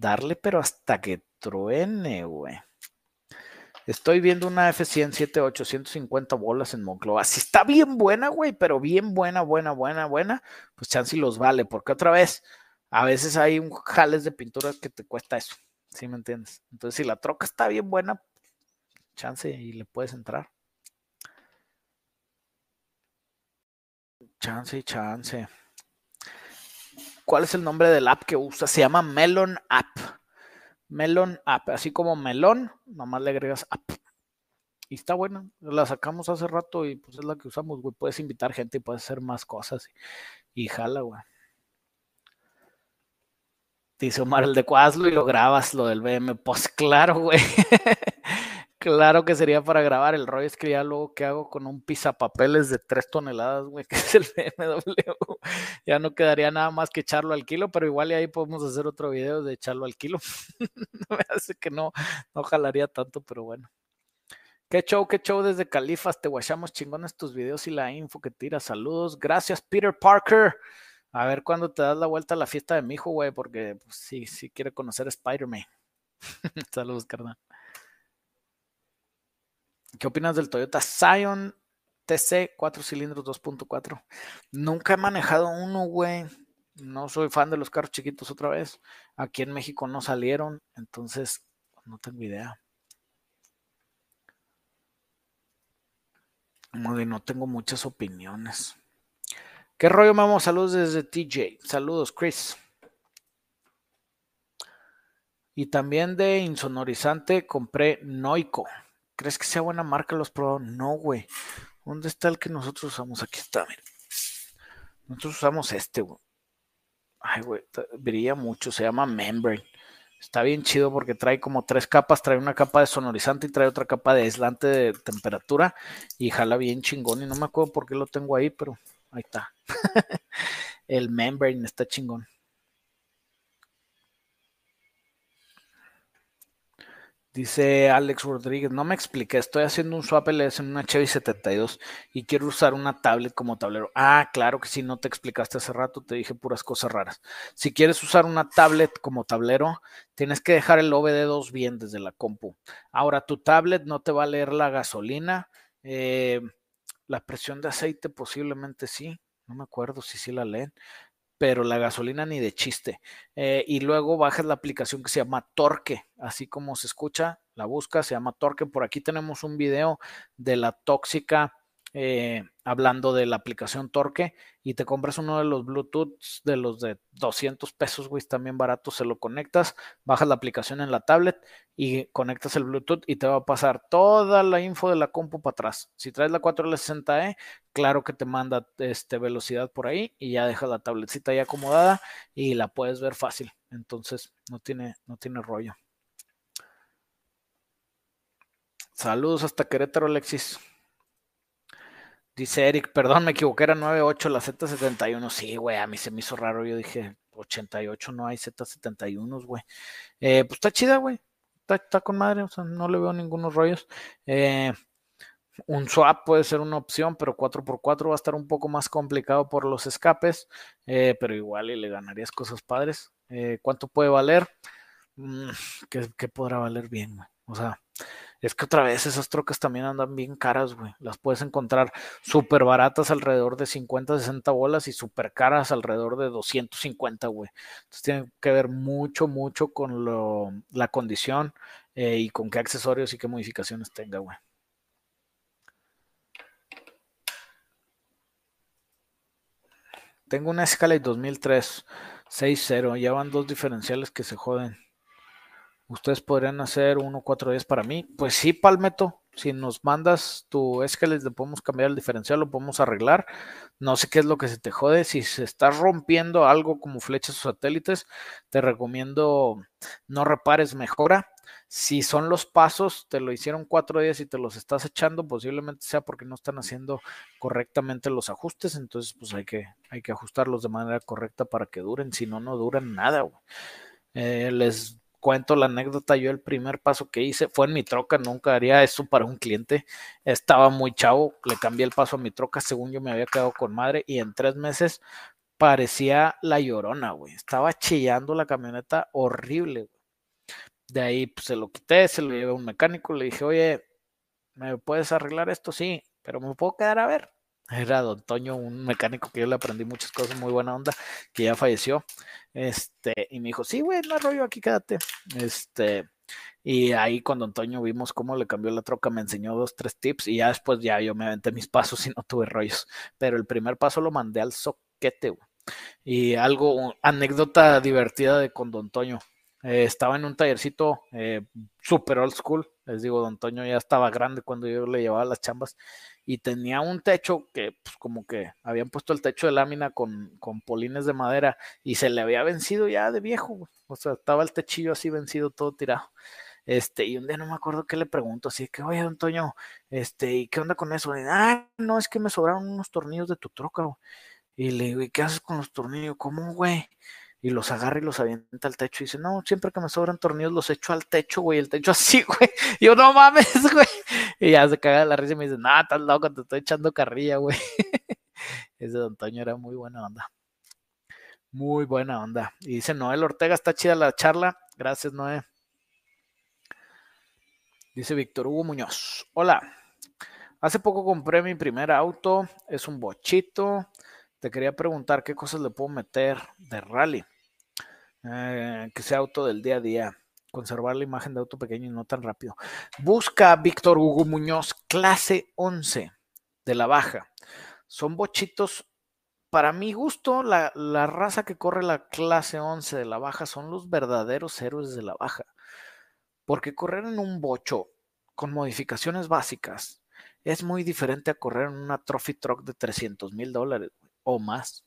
Darle, pero hasta que truene, güey. Estoy viendo una F100 7850 bolas en Moncloa. Si está bien buena, güey, pero bien buena, buena, buena, buena, pues chance los vale, porque otra vez, a veces hay un jales de pintura que te cuesta eso, ¿sí me entiendes? Entonces, si la troca está bien buena, chance y le puedes entrar. Chance y chance. ¿Cuál es el nombre del app que usa? Se llama Melon App. Melon App, así como melón, nomás le agregas app. Y está buena, la sacamos hace rato y pues es la que usamos, güey. Puedes invitar gente y puedes hacer más cosas. Y, jala, güey. Dice Omar el de Cuazlo y lo grabas, lo del BM. Pues claro, güey. Claro que sería para grabar. El rollo es que ya luego que hago con un pizapapeles de 3 toneladas, güey, que es el BMW. Ya no quedaría nada más que echarlo al kilo, pero igual y ahí podemos hacer otro video de echarlo al kilo. Me hace que no, no jalaría tanto, pero bueno. Qué show, qué show desde Califas. Te guachamos chingones tus videos y la info que tiras. Saludos. Gracias, Peter Parker. A ver cuándo te das la vuelta a la fiesta de mi hijo, güey, porque pues, sí, sí quiere conocer a Spider-Man. Saludos, carnal. ¿Qué opinas del Toyota Scion TC 4 cilindros 2.4? Nunca he manejado uno, güey. No soy fan de los carros chiquitos otra vez. Aquí en México no salieron, entonces no tengo idea. no tengo muchas opiniones. ¿Qué rollo, mamo? Saludos desde TJ. Saludos, Chris. Y también de insonorizante compré Noico. ¿Crees que sea buena marca los Pro? No, güey. ¿Dónde está el que nosotros usamos? Aquí está, mira. Nosotros usamos este, güey. Ay, güey, brilla mucho, se llama Membrane. Está bien chido porque trae como tres capas, trae una capa de sonorizante y trae otra capa de aislante de temperatura y jala bien chingón y no me acuerdo por qué lo tengo ahí, pero ahí está. El membrane está chingón. Dice Alex Rodríguez, no me expliqué, estoy haciendo un swap LS en una Chevy 72 y quiero usar una tablet como tablero. Ah, claro que sí, no te explicaste hace rato, te dije puras cosas raras. Si quieres usar una tablet como tablero, tienes que dejar el OBD2 bien desde la compu. Ahora, tu tablet no te va a leer la gasolina, eh, la presión de aceite posiblemente sí, no me acuerdo si sí la leen, pero la gasolina ni de chiste. Eh, y luego bajas la aplicación que se llama Torque, así como se escucha, la busca, se llama Torque. Por aquí tenemos un video de la tóxica eh, hablando de la aplicación Torque y te compras uno de los Bluetooth de los de 200 pesos, güey, también barato, se lo conectas, bajas la aplicación en la tablet y conectas el Bluetooth y te va a pasar toda la info de la compu para atrás. Si traes la 4L60E, claro que te manda este, velocidad por ahí y ya dejas la tabletcita ahí acomodada y la puedes ver fácil. Entonces, no tiene, no tiene rollo. Saludos hasta Querétaro, Alexis. Dice Eric, perdón, me equivoqué, era 98 la Z71. Sí, güey, a mí se me hizo raro. Yo dije, 88 no hay Z71, güey. Eh, pues está chida, güey. Está, con madre, o sea, no le veo ningunos rollos. Eh, un swap puede ser una opción, pero 4x4 va a estar un poco más complicado por los escapes, eh, pero igual y le ganarías cosas padres. ¿Cuánto puede valer? Mm, ¿qué, ¿qué, podrá valer bien, güey? O sea, es que otra vez esas trocas también andan bien caras, güey. Las puedes encontrar súper baratas alrededor de 50, 60 bolas y súper caras alrededor de 250, güey. Entonces tiene que ver mucho, mucho con lo, la condición eh, y con qué accesorios y qué modificaciones tenga, güey. Tengo una Escalade 2003 6.0. Ya van dos diferenciales que se joden. Ustedes podrían hacer uno cuatro días para mí. Pues sí, Palmeto. Si nos mandas tu es que les podemos cambiar el diferencial, lo podemos arreglar. No sé qué es lo que se te jode. Si se está rompiendo algo como flechas o satélites, te recomiendo no repares, mejora. Si son los pasos, te lo hicieron cuatro días y te los estás echando, posiblemente sea porque no están haciendo correctamente los ajustes. Entonces, pues hay que, hay que ajustarlos de manera correcta para que duren. Si no, no duran nada. Eh, les cuento la anécdota, yo el primer paso que hice fue en mi troca, nunca haría eso para un cliente, estaba muy chavo, le cambié el paso a mi troca, según yo me había quedado con madre y en tres meses parecía la llorona, güey, estaba chillando la camioneta horrible, De ahí pues, se lo quité, se lo llevé a un mecánico, le dije, oye, ¿me puedes arreglar esto? Sí, pero me puedo quedar a ver. Era Don Toño, un mecánico que yo le aprendí muchas cosas, muy buena onda, que ya falleció. Este, y me dijo, sí, güey, no rollo, aquí quédate. Este, y ahí con Don Toño vimos cómo le cambió la troca, me enseñó dos, tres tips, y ya después ya yo me aventé mis pasos y no tuve rollos. Pero el primer paso lo mandé al soquete. Y algo, anécdota divertida de con Don Toño. Eh, estaba en un tallercito eh, super old school. Les digo, Don Toño ya estaba grande cuando yo le llevaba las chambas y tenía un techo que pues como que habían puesto el techo de lámina con, con polines de madera y se le había vencido ya de viejo, o sea, estaba el techillo así vencido, todo tirado. Este, y un día no me acuerdo qué le pregunto, así que, oye, Toño, este, ¿y qué onda con eso? ah, no, es que me sobraron unos tornillos de tu troca, Y le digo, ¿y qué haces con los tornillos? ¿Cómo, güey? y los agarra y los avienta al techo y dice, no, siempre que me sobran tornillos los echo al techo, güey, el techo así, güey. Y yo, no mames, güey. Y ya se caga la risa y me dice, no, estás loco, te estoy echando carrilla, güey. Ese don Toño era muy buena onda. Muy buena onda. Y dice Noel Ortega, está chida la charla. Gracias, Noé. Dice Víctor Hugo Muñoz. Hola. Hace poco compré mi primer auto. Es un bochito. Te quería preguntar qué cosas le puedo meter de rally. Eh, que sea auto del día a día. Conservar la imagen de auto pequeño y no tan rápido. Busca Víctor Hugo Muñoz, clase 11 de la baja. Son bochitos, para mi gusto, la, la raza que corre la clase 11 de la baja son los verdaderos héroes de la baja. Porque correr en un bocho con modificaciones básicas es muy diferente a correr en una trophy truck de 300 mil dólares o más.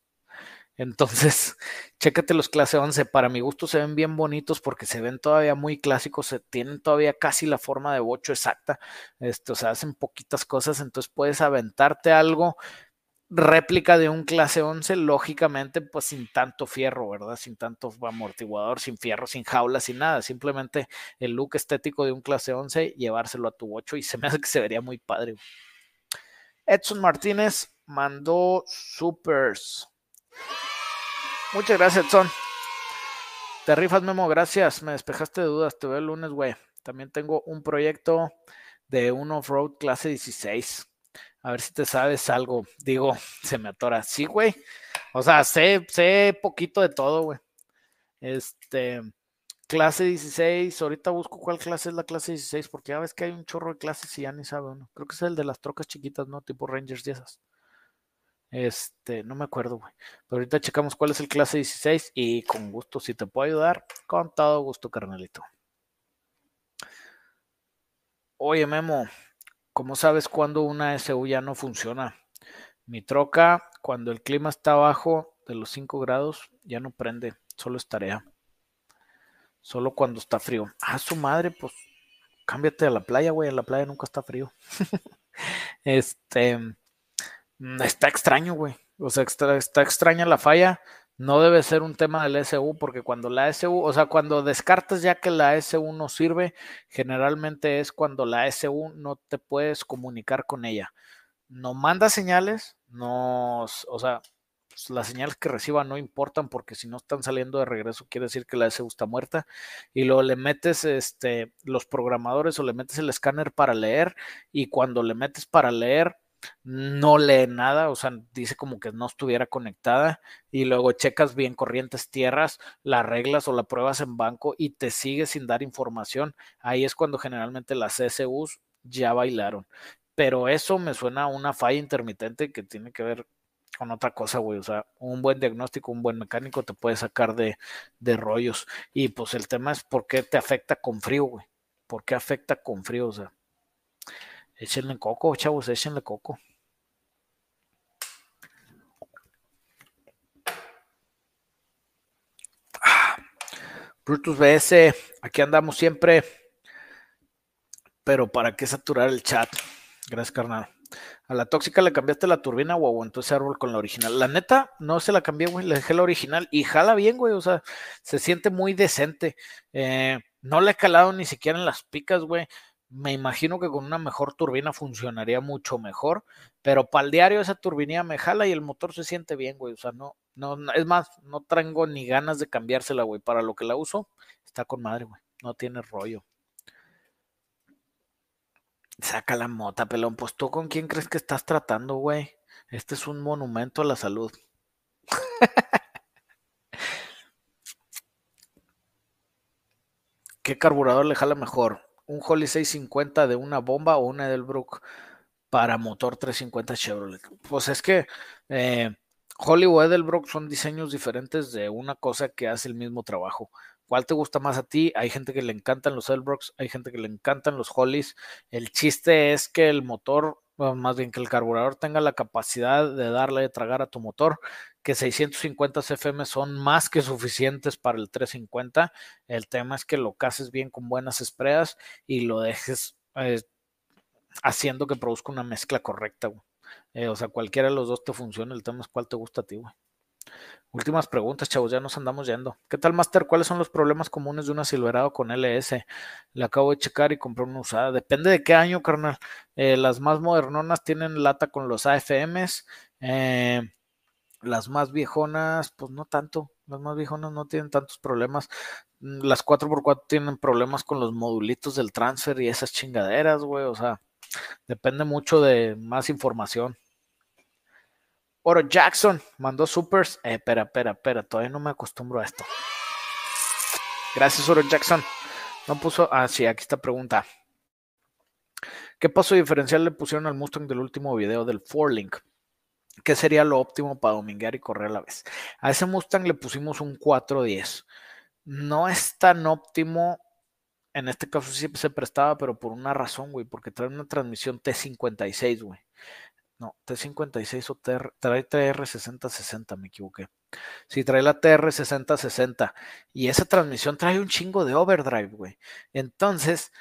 Entonces, chécate los clase 11. Para mi gusto se ven bien bonitos porque se ven todavía muy clásicos, se tienen todavía casi la forma de bocho exacta. Esto, o sea, hacen poquitas cosas, entonces puedes aventarte algo réplica de un clase 11, lógicamente, pues sin tanto fierro, ¿verdad? Sin tanto amortiguador, sin fierro, sin jaula, sin nada. Simplemente el look estético de un clase 11, llevárselo a tu 8 y se me hace que se vería muy padre. Edson Martínez mandó supers. Muchas gracias, Edson. Te rifas, Memo, gracias. Me despejaste de dudas. Te veo el lunes, güey. También tengo un proyecto de un off-road clase 16 a ver si te sabes algo. Digo, se me atora. Sí, güey. O sea, sé, sé poquito de todo, güey. Este, clase 16. Ahorita busco cuál clase es la clase 16, porque ya ves que hay un chorro de clases y ya ni sabe uno. Creo que es el de las trocas chiquitas, ¿no? Tipo Rangers y esas. Este, no me acuerdo, güey. Pero ahorita checamos cuál es el clase 16 y con gusto, si te puedo ayudar, con todo gusto, carnalito. Oye, Memo, ¿Cómo sabes cuando una SU ya no funciona? Mi troca, cuando el clima está abajo de los 5 grados, ya no prende, solo es tarea. Solo cuando está frío. Ah, su madre, pues cámbiate a la playa, güey. En la playa nunca está frío. este. Mm, está extraño, güey. O sea, está, extraña la falla no debe ser un tema del SU, porque cuando la SU, o sea, cuando descartas ya que la SU no sirve, generalmente es cuando la SU no te puedes comunicar con ella. No manda señales, no, o sea, pues, las señales que reciba no importan porque si no están saliendo de regreso quiere decir que la SU está muerta y luego le metes este los programadores o le metes el escáner para leer y cuando le metes para leer no lee nada, o sea, dice como que no estuviera conectada y luego checas bien corrientes tierras, la arreglas o la pruebas en banco y te sigue sin dar información. Ahí es cuando generalmente las CSUs ya bailaron. Pero eso me suena a una falla intermitente que tiene que ver con otra cosa, güey. O sea, un buen diagnóstico, un buen mecánico te puede sacar de, de rollos. Y pues el tema es por qué te afecta con frío, güey. ¿Por qué afecta con frío? O sea, Échenle coco, chavos, échenle coco. Brutus BS, aquí andamos siempre. Pero ¿para qué saturar el chat? Gracias, carnal. A la tóxica le cambiaste la turbina o aguantó ese árbol con la original. La neta, no se la cambié, güey. Le dejé la original y jala bien, güey. O sea, se siente muy decente. Eh, no le he calado ni siquiera en las picas, güey. Me imagino que con una mejor turbina funcionaría mucho mejor, pero para el diario esa turbina me jala y el motor se siente bien, güey. O sea, no, no, es más, no tengo ni ganas de cambiársela, güey. Para lo que la uso, está con madre, güey. No tiene rollo. Saca la mota, pelón. Pues tú con quién crees que estás tratando, güey. Este es un monumento a la salud. ¿Qué carburador le jala mejor? Un Holly 650 de una bomba o una Edelbrook para motor 350 Chevrolet. Pues es que eh, Holly o Edelbrook son diseños diferentes de una cosa que hace el mismo trabajo. ¿Cuál te gusta más a ti? Hay gente que le encantan los Edelbrooks, hay gente que le encantan los Hollys. El chiste es que el motor, más bien que el carburador tenga la capacidad de darle de tragar a tu motor que 650 CFM son más que suficientes para el 350. El tema es que lo cases bien con buenas espreas y lo dejes eh, haciendo que produzca una mezcla correcta. Eh, o sea, cualquiera de los dos te funciona. El tema es cuál te gusta a ti, güey. Últimas preguntas, chavos, ya nos andamos yendo. ¿Qué tal, Master? ¿Cuáles son los problemas comunes de una Silverado con LS? Le acabo de checar y compré una usada. Depende de qué año, carnal. Eh, las más modernonas tienen lata con los AFMs. Eh, las más viejonas, pues no tanto. Las más viejonas no tienen tantos problemas. Mm, las 4x4 tienen problemas con los modulitos del transfer y esas chingaderas, güey. O sea, depende mucho de más información. Oro Jackson mandó supers. Eh, espera, espera, espera. Todavía no me acostumbro a esto. Gracias, Oro Jackson. No puso. Ah, sí, aquí está pregunta. ¿Qué paso diferencial le pusieron al Mustang del último video del Forlink? ¿Qué sería lo óptimo para dominguear y correr a la vez? A ese Mustang le pusimos un 410. No es tan óptimo en este caso sí se prestaba, pero por una razón, güey, porque trae una transmisión T56, güey. No, T56 o TR, trae TR6060, me equivoqué. Sí, trae la TR6060 y esa transmisión trae un chingo de overdrive, güey. Entonces,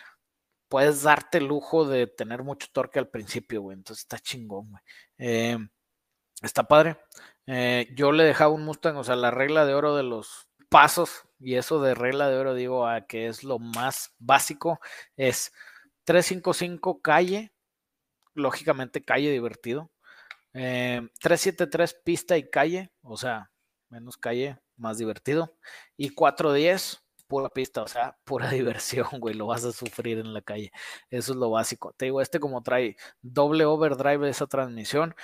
puedes darte el lujo de tener mucho torque al principio, güey. Entonces está chingón, güey. Eh, está padre. Eh, yo le dejaba un Mustang, o sea, la regla de oro de los pasos, y eso de regla de oro digo a que es lo más básico, es 355 calle, lógicamente calle divertido. 373 eh, pista y calle, o sea, menos calle, más divertido. Y 410 pura pista, o sea, pura diversión, güey, lo vas a sufrir en la calle. Eso es lo básico. Te digo, este como trae doble overdrive de esa transmisión,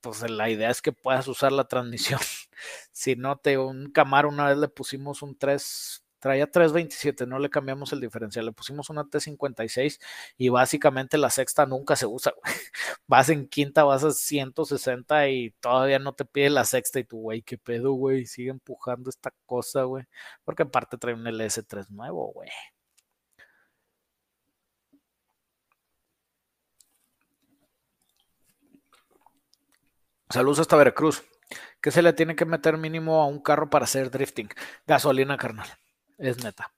pues la idea es que puedas usar la transmisión. si no, te un Camaro una vez le pusimos un 3 traía 327, no le cambiamos el diferencial, le pusimos una T56 y básicamente la sexta nunca se usa, güey. Vas en quinta, vas a 160 y todavía no te pide la sexta y tú, güey, qué pedo, güey, sigue empujando esta cosa, güey. Porque aparte trae un LS3 nuevo, güey. Saludos hasta Veracruz. ¿Qué se le tiene que meter mínimo a un carro para hacer drifting? Gasolina, carnal es neta.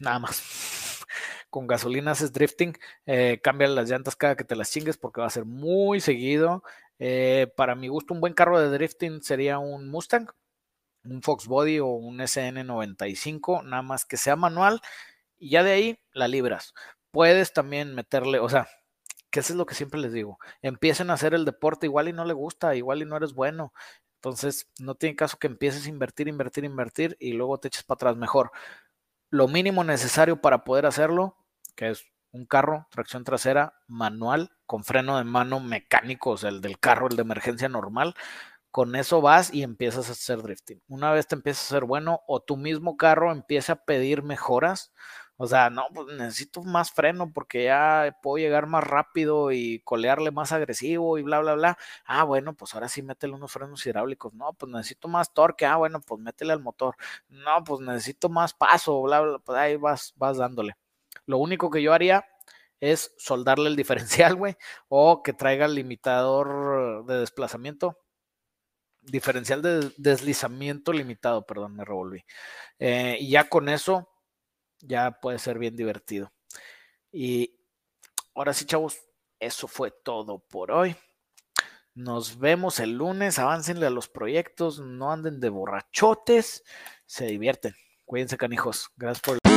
Nada más. Con gasolina haces drifting, eh, cambia las llantas cada que te las chingues porque va a ser muy seguido. Eh, para mi gusto, un buen carro de drifting sería un Mustang, un Fox Body o un SN95, nada más que sea manual y ya de ahí la libras. Puedes también meterle, o sea, que eso es lo que siempre les digo, empiecen a hacer el deporte igual y no le gusta, igual y no eres bueno, entonces, no tiene caso que empieces a invertir, invertir, invertir y luego te eches para atrás. Mejor, lo mínimo necesario para poder hacerlo, que es un carro, tracción trasera, manual, con freno de mano mecánico, o sea, el del carro, el de emergencia normal. Con eso vas y empiezas a hacer drifting. Una vez te empiezas a ser bueno o tu mismo carro empieza a pedir mejoras, o sea, no, pues necesito más freno porque ya puedo llegar más rápido y colearle más agresivo y bla, bla, bla. Ah, bueno, pues ahora sí métele unos frenos hidráulicos. No, pues necesito más torque. Ah, bueno, pues métele al motor. No, pues necesito más paso, bla, bla, pues ahí vas, vas dándole. Lo único que yo haría es soldarle el diferencial, güey, o que traiga el limitador de desplazamiento. Diferencial de deslizamiento limitado, perdón, me revolví. Eh, y ya con eso ya puede ser bien divertido. Y ahora sí, chavos, eso fue todo por hoy. Nos vemos el lunes. Aváncenle a los proyectos. No anden de borrachotes. Se divierten. Cuídense, canijos. Gracias por.